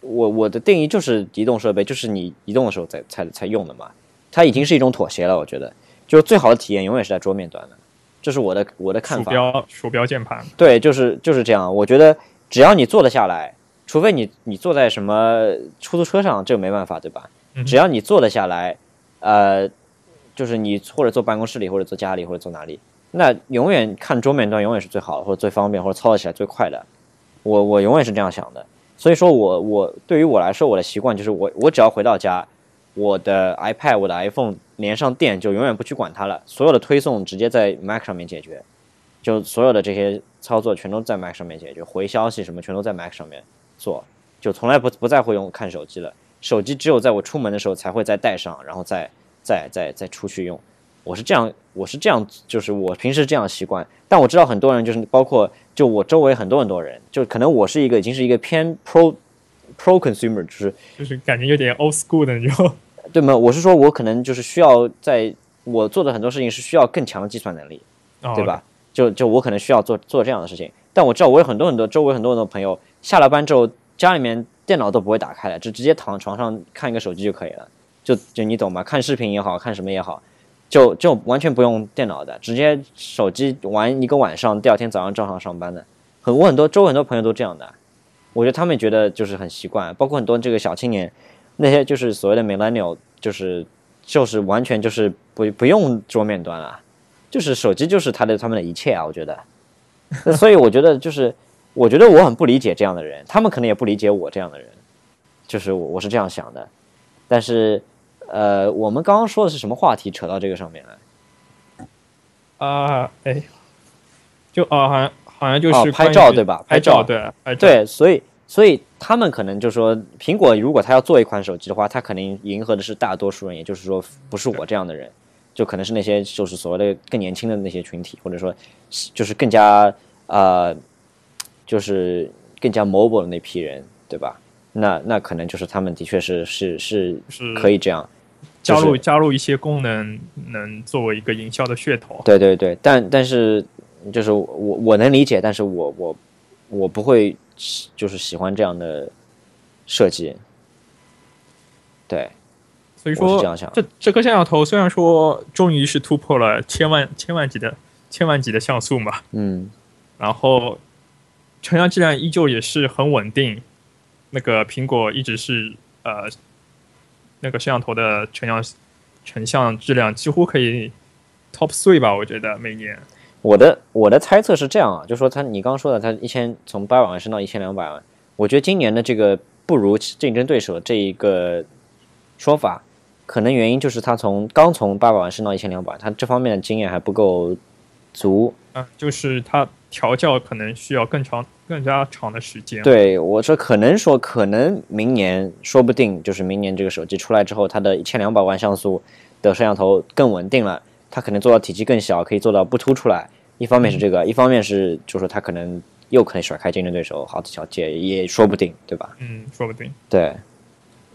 我我的定义就是移动设备，就是你移动的时候才才才用的嘛。它已经是一种妥协了，我觉得，就是最好的体验永远是在桌面端的，这是我的我的看法鼠。标鼠标键盘，对，就是就是这样。我觉得只要你坐得下来，除非你你坐在什么出租车上，这个没办法，对吧？只要你坐得下来，呃，就是你或者坐办公室里，或者坐家里，或者坐哪里，那永远看桌面端永远是最好的，或者最方便，或者操作起来最快的。我我永远是这样想的。所以说我我对于我来说，我的习惯就是我我只要回到家，我的 iPad、我的 iPhone 连上电，就永远不去管它了，所有的推送直接在 Mac 上面解决。就所有的这些操作全都在 Mac 上面解决，回消息什么全都在 Mac 上面做，就从来不不再会用看手机了。手机只有在我出门的时候才会再带上，然后再再再再出去用。我是这样，我是这样，就是我平时这样习惯。但我知道很多人就是包括就我周围很多很多人，就可能我是一个已经是一个偏 pro pro consumer，就是就是感觉有点 old school 的那种。[LAUGHS] 对吗？我是说我可能就是需要在我做的很多事情是需要更强的计算能力。哦对？吧？就就我可能需要做做这样的事情，但我知道我有很多很多周围很多很多朋友下了班之后，家里面电脑都不会打开的，就直接躺床上看一个手机就可以了，就就你懂吗？看视频也好看什么也好，就就完全不用电脑的，直接手机玩一个晚上，第二天早上照常上班的。很我很多周围很多朋友都这样的，我觉得他们觉得就是很习惯，包括很多这个小青年，那些就是所谓的 millennial，就是就是完全就是不不用桌面端了。就是手机就是他的他们的一切啊，我觉得。所以我觉得就是，我觉得我很不理解这样的人，他们可能也不理解我这样的人，就是我我是这样想的。但是，呃，我们刚刚说的是什么话题？扯到这个上面来？啊，哎，就啊，好像好像就哦拍是关于照对吧拍拍照对，拍照对，所以所以他们可能就说，苹果如果他要做一款手机的话，他肯定迎合的是大多数人，也就是说，不是我这样的人，就可能是那些就是所谓的更年轻的那些群体，或者说就是更加呃，就是更加 mobile 的那批人，对吧？那那可能就是他们的确是是是是可以这样，加入、就是加入一些功能，能作为一个营销的噱头。对对对，但但是就是我我能理解，但是我我我不会就是喜欢这样的设计。对，所以说是这样想这这颗摄像头虽然说终于是突破了千万千万级的千万级的像素嘛，嗯，然后成像质量依旧也是很稳定。那个苹果一直是呃，那个摄像头的成像成像质量几乎可以 top three 吧，我觉得每年。我的我的猜测是这样啊，就说他你刚刚说的，他一千从八百万升到一千两百万，我觉得今年的这个不如竞争对手这一个说法，可能原因就是他从刚从八百万升到一千两百，他这方面的经验还不够足。啊，就是它调教可能需要更长、更加长的时间。对我说，可能说可能明年说不定就是明年这个手机出来之后，它的一千两百万像素的摄像头更稳定了，它可能做到体积更小，可以做到不凸出来。一方面是这个，一方面是就是说它可能又可以甩开竞争对手好几条街，也说不定，对吧？嗯，说不定。对，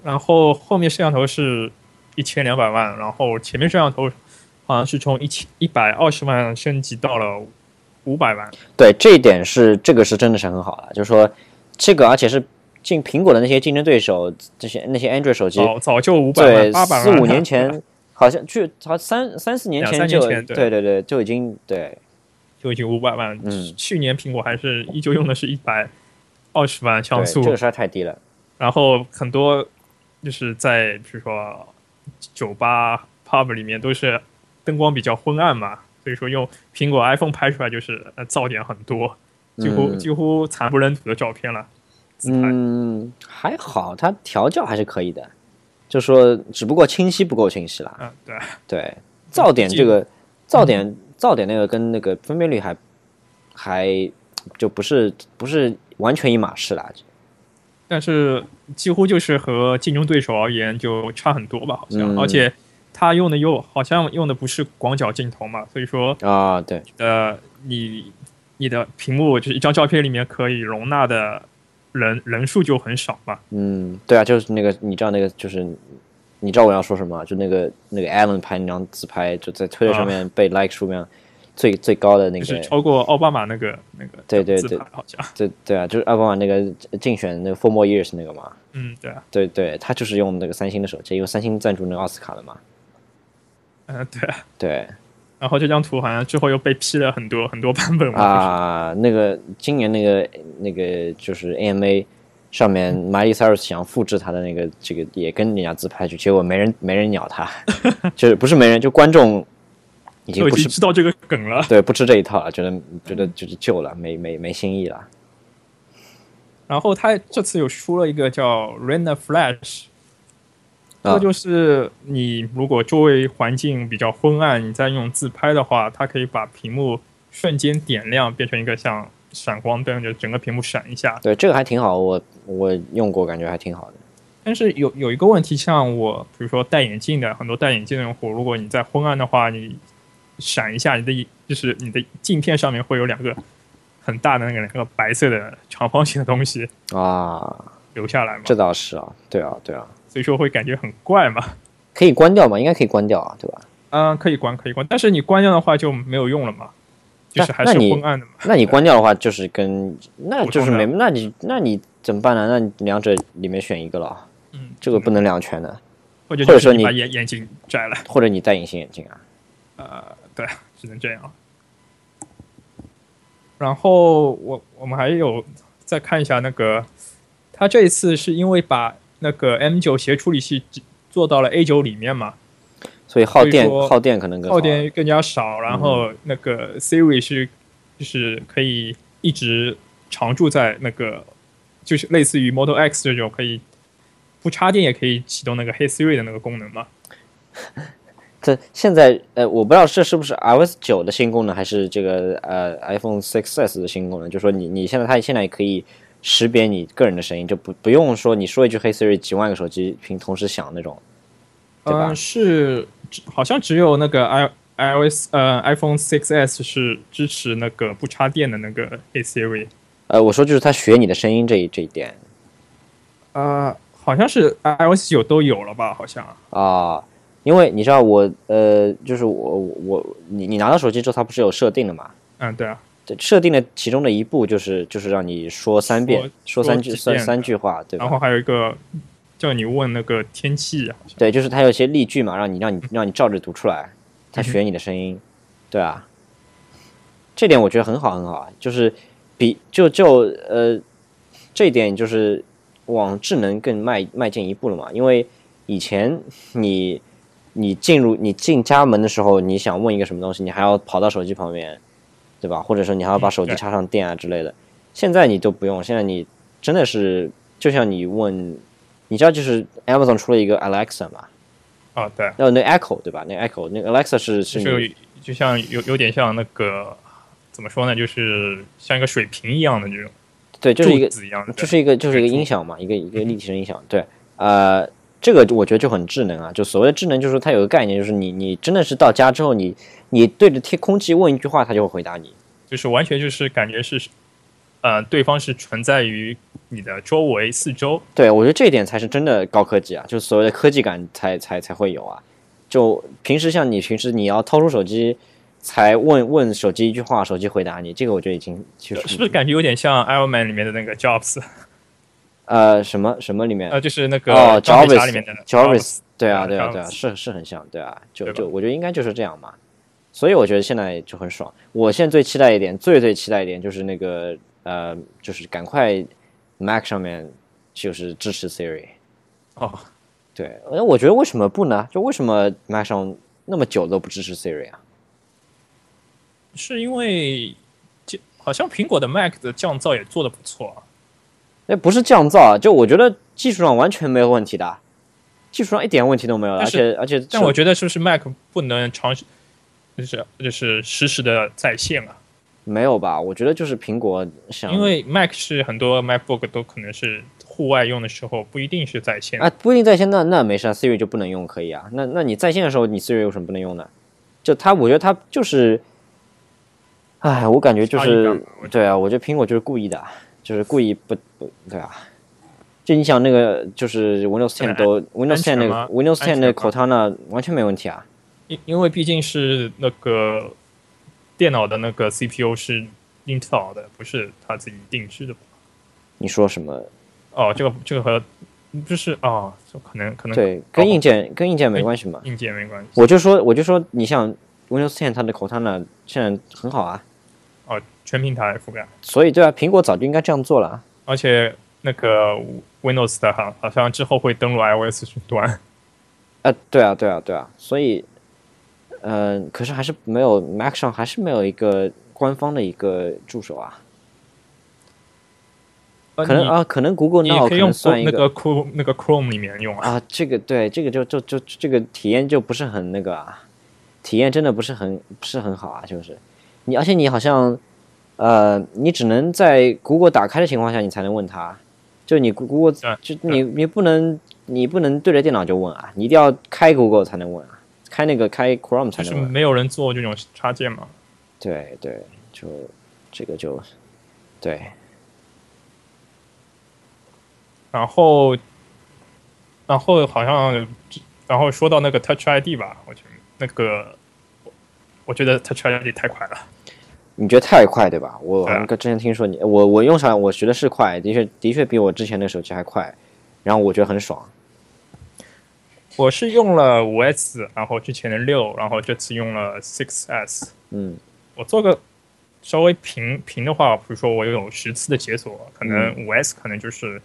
然后后面摄像头是一千两百万，然后前面摄像头好像是从一千一百二十万升级到了五百万。对，这一点是这个是真的是很好了，就是说这个而且是进苹果的那些竞争对手，这些那些 Android 手机，早早就五百对万、八百万，四五年 [LAUGHS] 前好像去好三三四年前就对对对对就已经对就已经五百万。嗯去年苹果还是依旧用的是一百二十万像素，这个实在太低了。然后很多就是在比如说酒吧 pub 里面都是灯光比较昏暗嘛，所以说用苹果 iPhone 拍出来就是呃噪点很多，几乎、嗯几乎惨不忍睹的照片了。嗯，还好，它调教还是可以的，就说只不过清晰不够清晰啦。嗯，对，对，噪点这个噪点噪点那个跟那个分辨率还还就不是不是完全一码事啦。但是几乎就是和竞争对手而言就差很多吧，好像，嗯而且它用的又好像用的不是广角镜头嘛，所以说啊，对，呃，你你的屏幕就是一张照片里面可以容纳的人人数就很少嘛。嗯，对啊，就是那个你知道那个就是你知道我要说什么？就那个那个 Allen 拍那张自拍，就在推特上面被 like 数量最最高的那个就是超过奥巴马那个那个对对对好像，对对啊，就是奥巴马那个竞选那个 Four More Years 那个嘛。嗯，对啊，对对，他就是用那个三星的手机，因为三星赞助那个奥斯卡的嘛。嗯、对啊。对 [LAUGHS] 然后这张图好像之后又被批了很多很多版本嘛，啊，那个今年那个那个就是 AMA 上面 Miley Cyrus 想复制他的那个这个也跟人家自拍去，结果没人没人鸟他，[LAUGHS] 就是不是没人，就观众已经已不知道这个梗了。对不吃这一套了，觉得觉得就是旧了，没没没新意了。然后他这次又出了一个叫 Retina Flash，这啊个就是你如果周围环境比较昏暗，你在用自拍的话，它可以把屏幕瞬间点亮，变成一个像闪光灯，就整个屏幕闪一下。对，这个还挺好，我我用过，感觉还挺好的。但是有有一个问题，像我比如说戴眼镜的很多戴眼镜的用户，如果你在昏暗的话，你闪一下，你的就是你的镜片上面会有两个很大的那个两个白色的长方形的东西啊，留下来嘛，这倒是啊，对啊，对啊，所以说会感觉很怪嘛。可以关掉吗？应该可以关掉啊，对吧？嗯，可以关，可以关，但是你关掉的话就没有用了嘛，就是还是昏暗的嘛。那你关掉的话，就是跟那就是没，那你那你怎么办呢？那你两者里面选一个了，嗯，这个不能两全的，或者说你把眼眼镜摘了，或者你戴隐形眼镜啊。呃，对，只能这样。然后我我们还有再看一下那个，他这一次是因为把那个 M 九协处理器做到了 A 九里面嘛，所以耗电以耗电可能更耗电更加少，然后那个 Siri 是就是可以一直常驻在那个，就是类似于 Model X 这种可以不插电也可以启动那个 Hey Siri 的那个功能嘛。[LAUGHS] 这现在呃，我不知道这是不是 iOS 九的新功能，还是这个呃 iPhone 6s 的新功能。就说你你现在它现在也可以识别你个人的声音，就不不用说你说一句 Hey Siri，几万个手机屏同时响那种，对吧？嗯，是好像只有那个 i iOS 呃 iPhone 6s 是支持那个不插电的那个 Hey Siri。呃，我说就是它学你的声音这一这一点呃，好像是 iOS 九都有了吧？好像。啊。因为你知道我呃，就是我我你你拿到手机之后，它不是有设定的嘛？嗯，对啊，对，设定的其中的一步就是就是让你说三遍，说三句三说三句话，对吧？然后还有一个叫你问那个天气啊，对，就是它有一些例句嘛，让你让你让你照着读出来，它学你的声音，对啊，这点我觉得很好很好啊，就是比就就呃这一点就是往智能更迈迈进一步了嘛，因为以前你你进入你进家门的时候，你想问一个什么东西，你还要跑到手机旁边，对吧？或者说你还要把手机插上电啊之类的，现在你都不用，现在你真的是就像你问。你知道，就是 Amazon 出了一个 Alexa 吗？啊，对，哦，那 Echo 对吧？那 Echo 那 Alexa 是是就就像有有点像那个怎么说呢，就是像一个水瓶一样的这种对，就是一个子一样的，就是一个就是一个音响嘛，一个一个立体声音响。对，呃，这个我觉得就很智能啊。就所谓的智能，就是说它有个概念，就是你你真的是到家之后，你你对着天空气问一句话，它就会回答你。就是完全就是感觉是，呃，对方是存在于你的周围四周，对我觉得这一点才是真的高科技啊，就是所谓的科技感才才才会有啊。就平时像你平时你要掏出手机才问问手机一句话，手机回答你，这个我觉得已经就是是不是感觉有点像 Iron Man 里面的那个 Jobs？呃什么什么里面呃，就是那个哦，Jarvis 里面的 Jarvis，对啊，啊对啊，对啊是是很像，对啊，就就我觉得应该就是这样嘛。所以我觉得现在就很爽。我现在最期待一点，最最期待一点就是那个呃，就是赶快 Mac 上面就是支持 Siri。哦，对，呃，我觉得为什么不呢？就为什么 Mac 上那么久都不支持 Siri 啊？是因为这好像苹果的 Mac 的降噪也做的不错啊。那不是降噪啊，就我觉得技术上完全没有问题的，技术上一点问题都没有，而且而且但我觉得是不是 Mac 不能长时，就是就是实时的在线啊？没有吧？我觉得就是苹果想因为 Mac 是很多 MacBook 都可能是户外用的时候不一定是在线。啊，不一定在线，那那没事啊，Siri 就不能用，可以啊。那那你在线的时候，你 Siri 有什么不能用的？就它，我觉得它就是，哎，我感觉就是对啊，我觉得苹果就是故意的，就是故意不不对啊。就你想那个，就是 Windows 10对都 Windows 10全那个 Windows 10安全那个吗 Cortana 完全没问题啊。因因为毕竟是那个电脑的那个 CPU 是 Intel 的，不是他自己定制的吧。你说什么？哦，这个这个和就是哦，就可能可能对，跟哦硬件跟硬件没关系嘛。硬件没关系。我就说我就说，你像 Windows 10它的 Cortana 现在很好啊，哦，全平台覆盖，所以对啊，苹果早就应该这样做了啊。而且那个 Windows 的好好像之后会登录 iOS 云端。呃，对啊，对啊，对啊，所以，嗯、可是还是没有 Mac 上还是没有一个官方的一个助手啊，可能啊，可能 Google 你可可以用能算一那个 Chrome 那个 Chrome 里面用啊。啊，这个对，这个就就就这个体验就不是很那个啊，体验真的不是很不是很好啊，就是你，而且你好像，呃，你只能在 Google 打开的情况下，你才能问他，就你 Google 对就你你不能你不能对着电脑就问啊，你一定要开 Google 才能问啊，开那个开 Chrome 才能问。就是没有人做这种插件嘛。对对，就这个就对，然后，然后好像，然后说到那个 Touch ID 吧，我觉得那个，我觉得 Touch ID 太快了。你觉得太快对吧？我之前听说你，我我用上我觉得是快，的确的确比我之前的手机还快，然后我觉得很爽。我是用了五 S，然后之前的六，然后这次用了 Six S。嗯我做个稍微平平的话，比如说我有十次的解锁，可能五 S 可能就是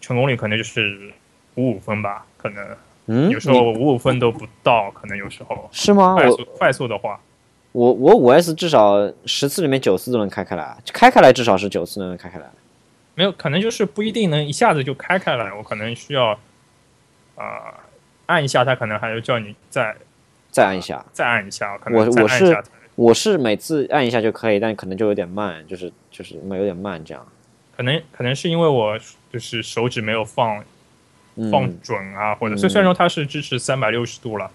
成功率可能就是五五分吧，可能嗯，有时候五五分都不到，可能有时候是吗？快速快速的话，我我五 S 至少十次里面九次都能开开来，开开来至少是九次能开开来。没有可能就是不一定能一下子就开开来，我可能需要啊、呃按一下，它可能还要叫你再再按一下，再按一下，可我我是我是每次按一下就可以，但可能就有点慢，就是就是有点慢这样。可能可能是因为我就是手指没有放放嗯，准啊，或者嗯虽虽然说它是支持三百六十度了，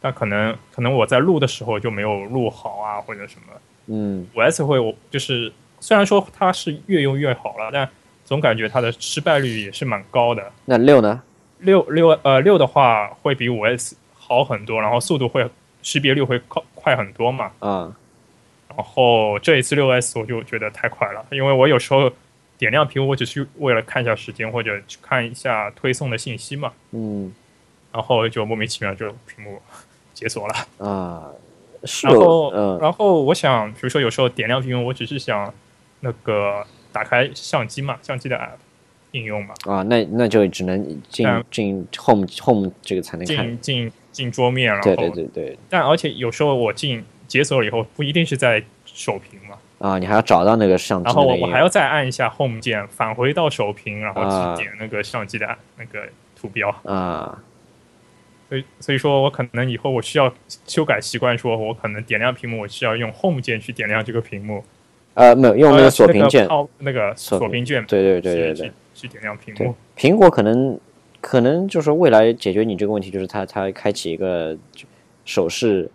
但可能可能我在录的时候就没有录好啊，或者什么。嗯，五 S 会我就是虽然说它是越用越好了，但总感觉它的失败率也是蛮高的。那六呢？六六呃六的话会比五 S 好很多，然后速度会识别率会快快很多嘛。啊然后这一次六 S 我就觉得太快了，因为我有时候点亮屏幕，我只是为了看一下时间或者去看一下推送的信息嘛，嗯然后就莫名其妙就屏幕解锁了。啊，是然后，嗯。然后我想，比如说有时候点亮屏幕，我只是想那个打开相机嘛，相机的 app 应用嘛，啊，那那就只能进嗯进 home home 这个才能。进进进桌面，然后对对对对。但而且有时候我进解锁了以后，不一定是在首屏嘛，啊，你还要找到那个相机然后我还要再按一下 Home 键，返回到首屏，然后啊。去点那个相机的按那个图标。啊所以所以说我可能以后我需要修改习惯，说我可能点亮屏幕，我需要用 Home 键去点亮这个屏幕，呃没有用那个呃锁屏键，抛那个锁屏键，对对对对对去去点亮屏幕。，苹果可能可能就是未来解决你这个问题，就是它它开启一个手势，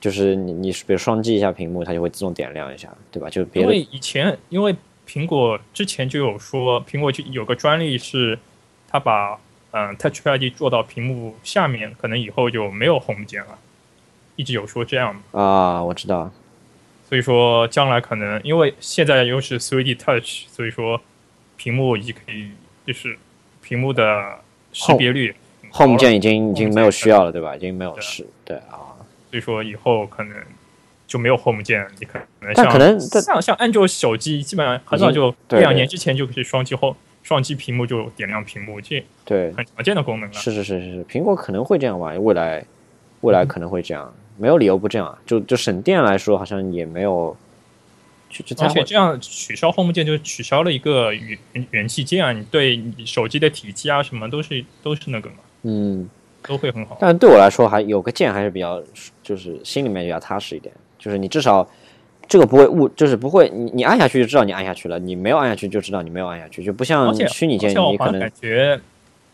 就是你你比如双击一下屏幕，它就会自动点亮一下，对吧？就别的因为以前因为苹果之前就有说，苹果就有个专利是，它把嗯 Touch ID 做到屏幕下面，可能以后就没有 Home 键了，一直有说这样嘛。啊，我知道，所以说将来可能因为现在又是 3D Touch，所以说屏幕已经可以就是屏幕的识别率 Home 键已经已经没有需要了，对吧？已经没有对是，对啊，所以说以后可能就没有 Home 键，你可能但像可能像像安卓手机基本上很早就一两年之前就可以双击后双击屏幕就点亮屏幕，这对，很常见的功能了。是是是是是，苹果可能会这样吧，未来未来可能会这样，没有理由不这样啊。就就省电来说，好像也没有，而且这样取消 Home 键就取消了一个元元器件啊，你对你手机的体积啊什么都是都是那个嘛，嗯，都会很好。但对我来说还有个键还是比较，就是心里面比较踏实一点，就是你至少这个不会误，就是不会你你按下去就知道你按下去了，你没有按下去就知道你没有按下去，就不像虚拟键你可能感觉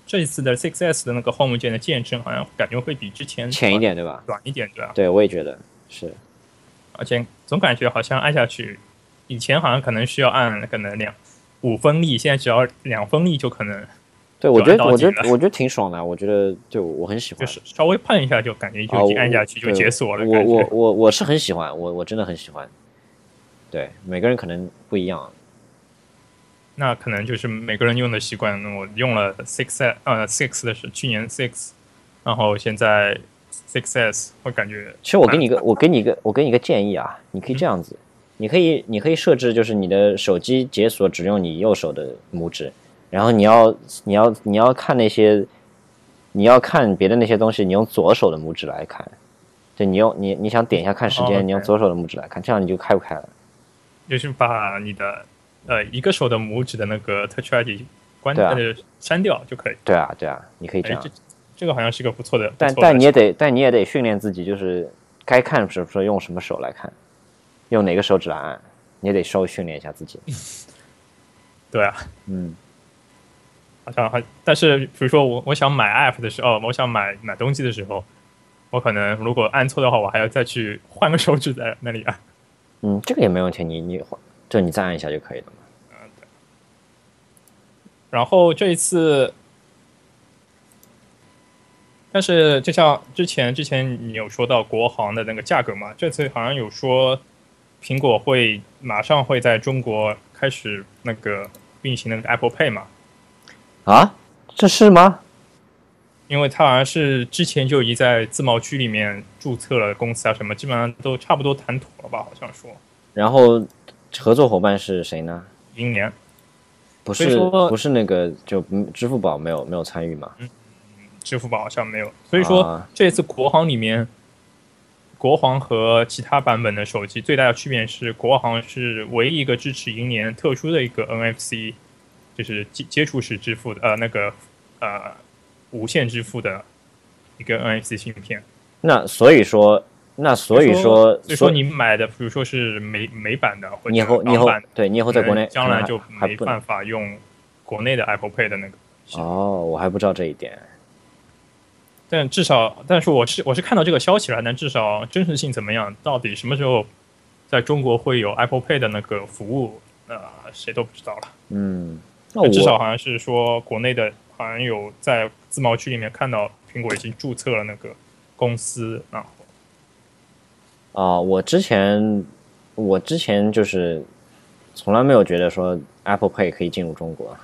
这一次的 6S 的那个 Home 键的键身好像感觉会比之前浅一点，对吧？短一点，对吧？对，我也觉得是，而且总感觉好像按下去，以前好像可能需要按可能两五分力，现在只要两分力就可能对我觉得我觉得我觉得挺爽的，我觉得就我很喜欢就。是稍微碰一下就感觉就按下去就解锁了。我我我我是很喜欢，我我真的很喜欢。对，每个人可能不一样。那可能就是每个人用的习惯。那我用了 Six 呃 Six 的是去年 Six，然后现在 Six S，我感觉其实我给你一个，我给你一个，我给你一个建议啊，你可以这样子，你可以你可以设置，就是你的手机解锁只用你右手的拇指，然后你要你要你要看那些，你要看别的那些东西，你用左手的拇指来看。对你用你你想点一下看时哦间你用左手的拇指来看，这样你就开不开了。就是把你的呃一个手的拇指的那个 Touch ID 关掉啊呃删掉就可以。对啊，对啊，你可以这这。这个好像是个不错的，但的但你也得但你也得训练自己，就是该看什么时候用什么手来看，用哪个手指来按，你也得稍微训练一下自己。[LAUGHS] 对啊，嗯，好像还，但是比如说我我想买 app 的时候，我想买买东西的时候，我可能如果按错的话，我还要再去换个手指在那里按。嗯，这个也没问题，你你就你再按一下就可以了嘛。然后这一次，但是就像之前之前你有说到国行的那个价格嘛，这次好像有说苹果会马上会在中国开始那个运行那个 Apple Pay 嘛，啊，这是吗？因为他好像是之前就已经在自贸区里面注册了公司啊什么，基本上都差不多谈妥了吧？好像说然后合作伙伴是谁呢？银联不是说不是那个就嗯支付宝没有没有参与嘛？支付宝好像没有，所以说啊这次国行里面，国行和其他版本的手机最大的区别是，国行是唯一一个支持银联特殊的一个 NFC，就是接接触式支付的呃那个呃无线支付的一个 NFC 芯片。那所以说那所以说所以说你买的，比如说是美美版的或者你以后你以后对你以后在国内将来就没办法用国内的 Apple Pay 的那个。哦，我还不知道这一点。但至少，但是我是我是看到这个消息了，但至少真实性怎么样，到底什么时候在中国会有 Apple Pay 的那个服务，呃，谁都不知道了。嗯，那我至少好像是说国内的，好像有在自贸区里面看到苹果已经注册了那个公司，然后啊、我之前我之前就是从来没有觉得说 Apple Pay 可以进入中国，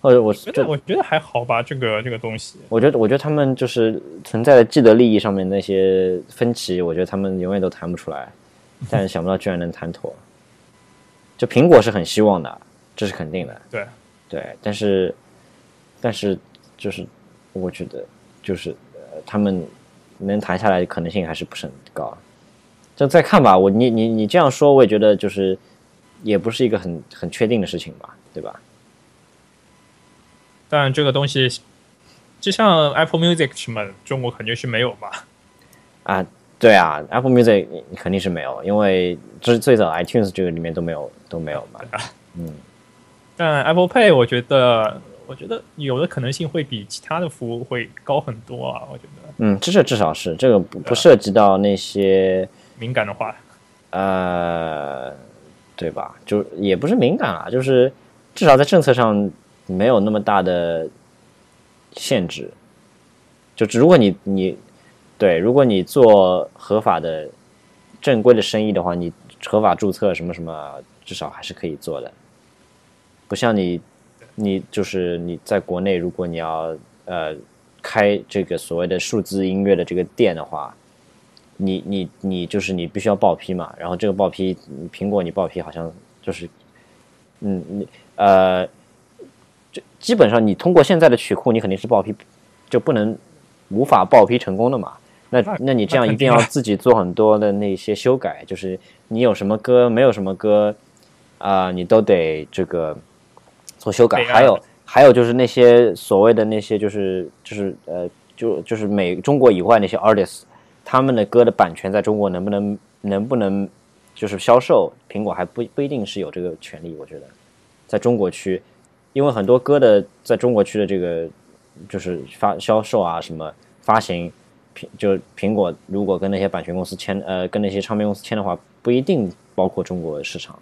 或者我觉得我觉得还好吧，这个这个东西。我觉得，我觉得他们就是存在的既得利益上面那些分歧，我觉得他们永远都谈不出来，但是想不到居然能谈妥。就苹果是很希望的，这是肯定的，对，对。但是，但是就是我觉得，就是呃，他们能谈下来的可能性还是不是很高。就再看吧，我你你你这样说，我也觉得就是也不是一个很很确定的事情吧，对吧？但这个东西，就像 Apple Music 什么，中国肯定是没有吧？啊，对啊，Apple Music 肯定是没有，因为这是最早 iTunes 这个里面都没有都没有嘛。嗯但 Apple Pay 我觉得，我觉得有的可能性会比其他的服务会高很多啊。我觉得嗯，这是至少是这个不不涉及到那些敏感的话，呃，对吧？就也不是敏感啊，就是至少在政策上没有那么大的限制。就只如果你你对，如果你做合法的正规的生意的话，你合法注册什么什么，至少还是可以做的。不像你，你就是你在国内，如果你要呃开这个所谓的数字音乐的这个店的话，你你你就是你必须要报批嘛，然后这个报批，嗯苹果你报批好像就是，嗯你呃，就基本上你通过现在的曲库，你肯定是报批就不能无法报批成功的嘛。那那那你这样一定要自己做很多的那些修改，就是你有什么歌，没有什么歌，啊、你都得这个做修改。还有还有就是那些所谓的那些就是就是呃就就是美中国以外那些 artists，他们的歌的版权在中国能不能能不能就是销售，苹果还不不一定是有这个权利。我觉得在中国区，因为很多歌的在中国区的这个就是发销售啊什么发行。苹就苹果如果跟那些版权公司签，呃，跟那些唱片公司签的话，不一定包括中国市场。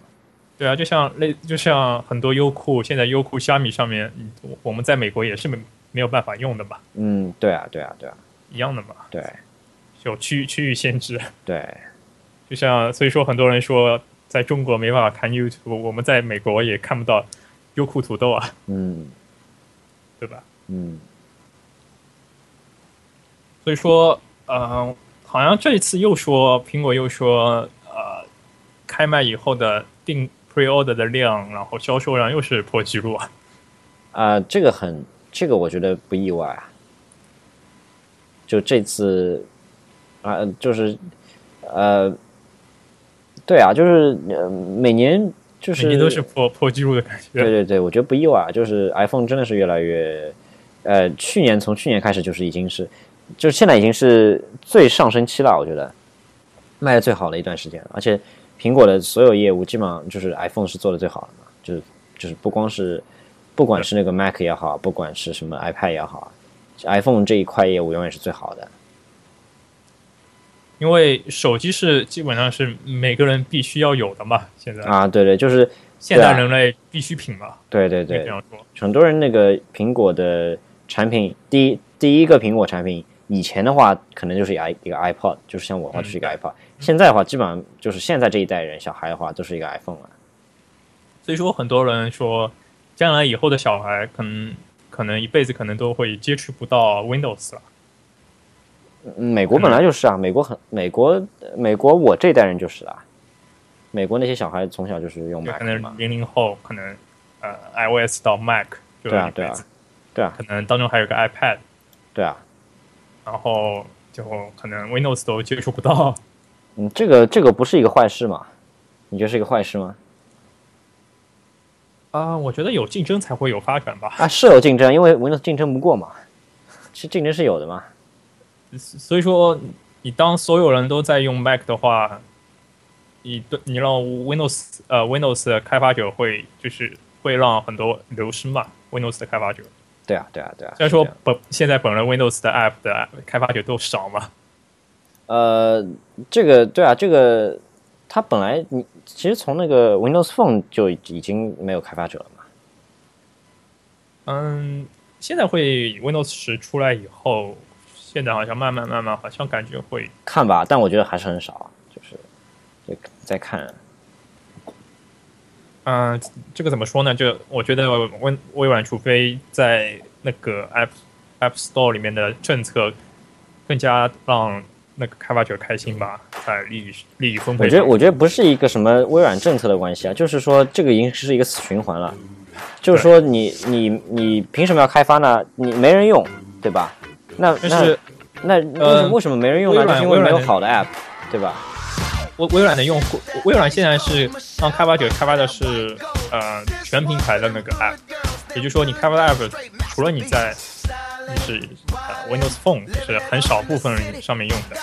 对啊，就像类就像很多优酷，现在优酷、虾米上面，嗯我我们在美国也是没没有办法用的嘛，嗯，对啊，对啊，对啊，一样的嘛，对有区域区域限制。对，就像所以说很多人说在中国没办法看 YouTube，我们在美国也看不到优酷土豆啊，嗯对吧？嗯所以说，呃，好像这一次又说苹果又说，呃，开卖以后的订 pre order 的量，然后销售量又是破纪录啊。啊、这个很，这个我觉得不意外啊。就这次啊、就是呃，对啊，就是呃，每年就是每年都是破破纪录的感觉。对对对，我觉得不意外啊，就是 iPhone 真的是越来越，呃，去年从去年开始就是已经是，就是现在已经是最上升期了，我觉得卖的最好的一段时间，而且苹果的所有业务基本上就是 iPhone 是做的最好的嘛，就是就是不光是不管是那个 Mac 也好，不管是什么 iPad 也好，iPhone 这一块业务永远是最好的。因为手机是基本上是每个人必须要有的嘛，现在、啊，对对，就是现代人类必需品嘛，对对对可以这，样说。很多人那个苹果的产品，第一第一个苹果产品，以前的话可能就是一个 i 一个 iPod，就是像我的话就是一个 iPod，、现在的话基本上就是现在这一代人小孩的话都是一个 iPhone 了。所以说，很多人说，将来以后的小孩可能可能一辈子可能都会接触不到 Windows 了。嗯美国本来就是啊，美国很美国美国我这一代人就是啊，美国那些小孩从小就是用就 Mac 嘛能，零零后可能呃 iOS 到 Mac 就对啊对啊。对啊。可能当中还有个 iPad，对啊，然后就可能 Windows 都接触不到。嗯，这个这个不是一个坏事嘛？你觉得是一个坏事吗？啊、我觉得有竞争才会有发展吧。啊，是有竞争，因为 Windows 竞争不过嘛，其实竞争是有的嘛。所以说，你当所有人都在用 Mac 的话，你对你让 Windows 呃 Windows 的开发者会就是会让很多流失嘛，Windows 的开发者。对啊，对啊，对啊。虽然说本现在本人 Windows 的 App 的开发者都少嘛，呃，这个对啊，这个它本来你其实从那个 Windows Phone 就已已经没有开发者了嘛。嗯，现在会 Windows 十出来以后，现在好像慢慢慢慢，好像感觉会看吧，但我觉得还是很少，就是就在看。嗯，这个怎么说呢？就我觉得微微软，除非在那个 App App Store 里面的政策更加让那个开发者开心吧，在利益利益分配。我觉得，我觉得不是一个什么微软政策的关系啊，就是说这个已经是一个死循环了。就是说你你你凭什么要开发呢？你没人用，对吧？那那就是那为什么为什么没人用呢？因为没有好的 App，对吧？微微软的用户，微软现在是让开发者开发的是呃全平台的那个 app，也就是说你开发的 app 除了你在就是呃 Windows Phone 就是很少部分上面用的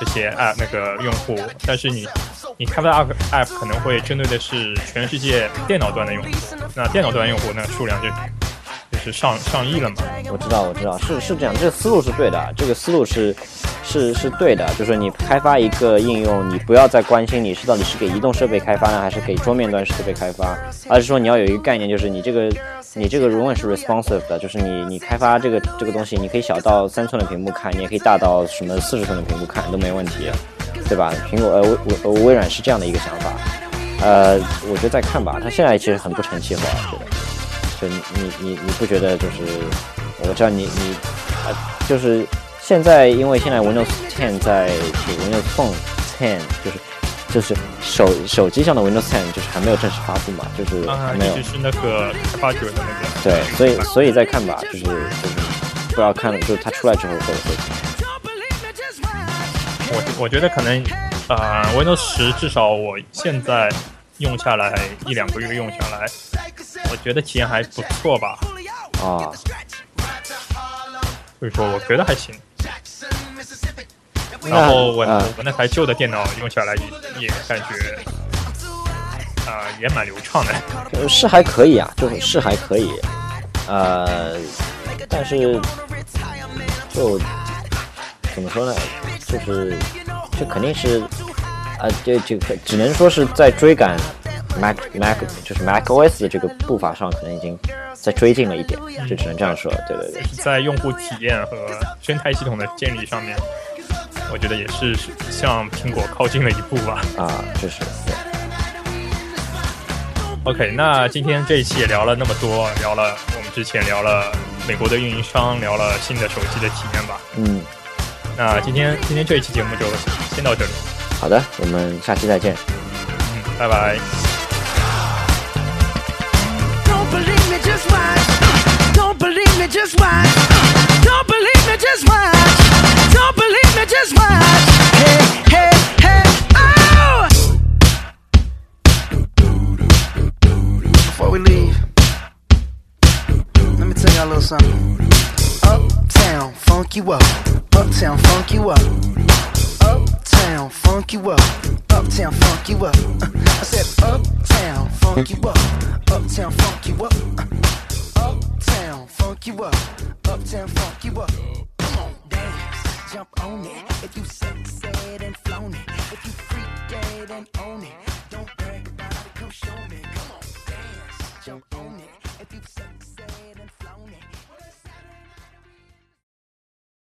这些 app 那个用户，但是你你开发的 app app 可能会针对的是全世界电脑端的用户，那电脑端用户那数量就是上上亿了嘛。我知道，我知道，是是这样，这个思路是对的，这个思路是是是对的，就是你开发一个应用，你不要再关心你是到底是给移动设备开发呢，还是给桌面端设备开发，而是说你要有一个概念，就是你这个你这个永远是 responsive 的，就是你你开发这个这个东西，你可以小到三寸的屏幕看，你也可以大到什么四十寸的屏幕看都没问题，对吧？苹果呃微微微软是这样的一个想法，呃，我觉得再看吧，它现在其实很不成气候，我觉得。就你你你你不觉得就是，我知道你你啊，就是现在因为现在 Windows 10在就 Windows Phone 10就是就是手手机上的 Windows 10就是还没有正式发布嘛，就是没有一直是那个开发者的那个。对，所以所以再看吧，就是就是不知道看了，就是它出来之后会会我我觉得可能，呃，Windows 十至少我现在用下来一两个月用下来，我觉得体验还不错吧。啊，所以说我觉得还行。那然后我、啊我那台旧的电脑用下来也也感觉，啊、也蛮流畅的。呃是还可以啊，就是还可以，呃，但是就怎么说呢？就是这肯定是啊，这这个只能说是在追赶 Mac Mac 就是 Mac OS 的这个步伐上，可能已经在追进了一点，就只能这样说。对对对，在用户体验和生态系统的建立上面，我觉得也是向苹果靠近了一步吧。啊，就是对。OK，那今天这一期也聊了那么多，聊了我们之前聊了美国的运营商，聊了新的手机的体验吧。嗯，那今天今天这一期节目就先到这里，好的，我们下期再见。嗯，拜拜。 Don't believe me, just watch. Don't believe me, just watch. Don't believe me, just watch. Don't believe me, just watch. Hey, hey, hey, oh! Before we leave, let me tell y'all a little something. Uptown, funk you up. Uptown, funk you up. Uptown, funk you up. Uptown, funk you up. I said, Uptown, funk you up. Uptown, funk you up. Uptown, funk you up. Uptown, funk you up. Come on, dance, jump on it. If you sexed and flown it, if you freaked and own it, don't brag about it. Come show me. Come on, dance, jump on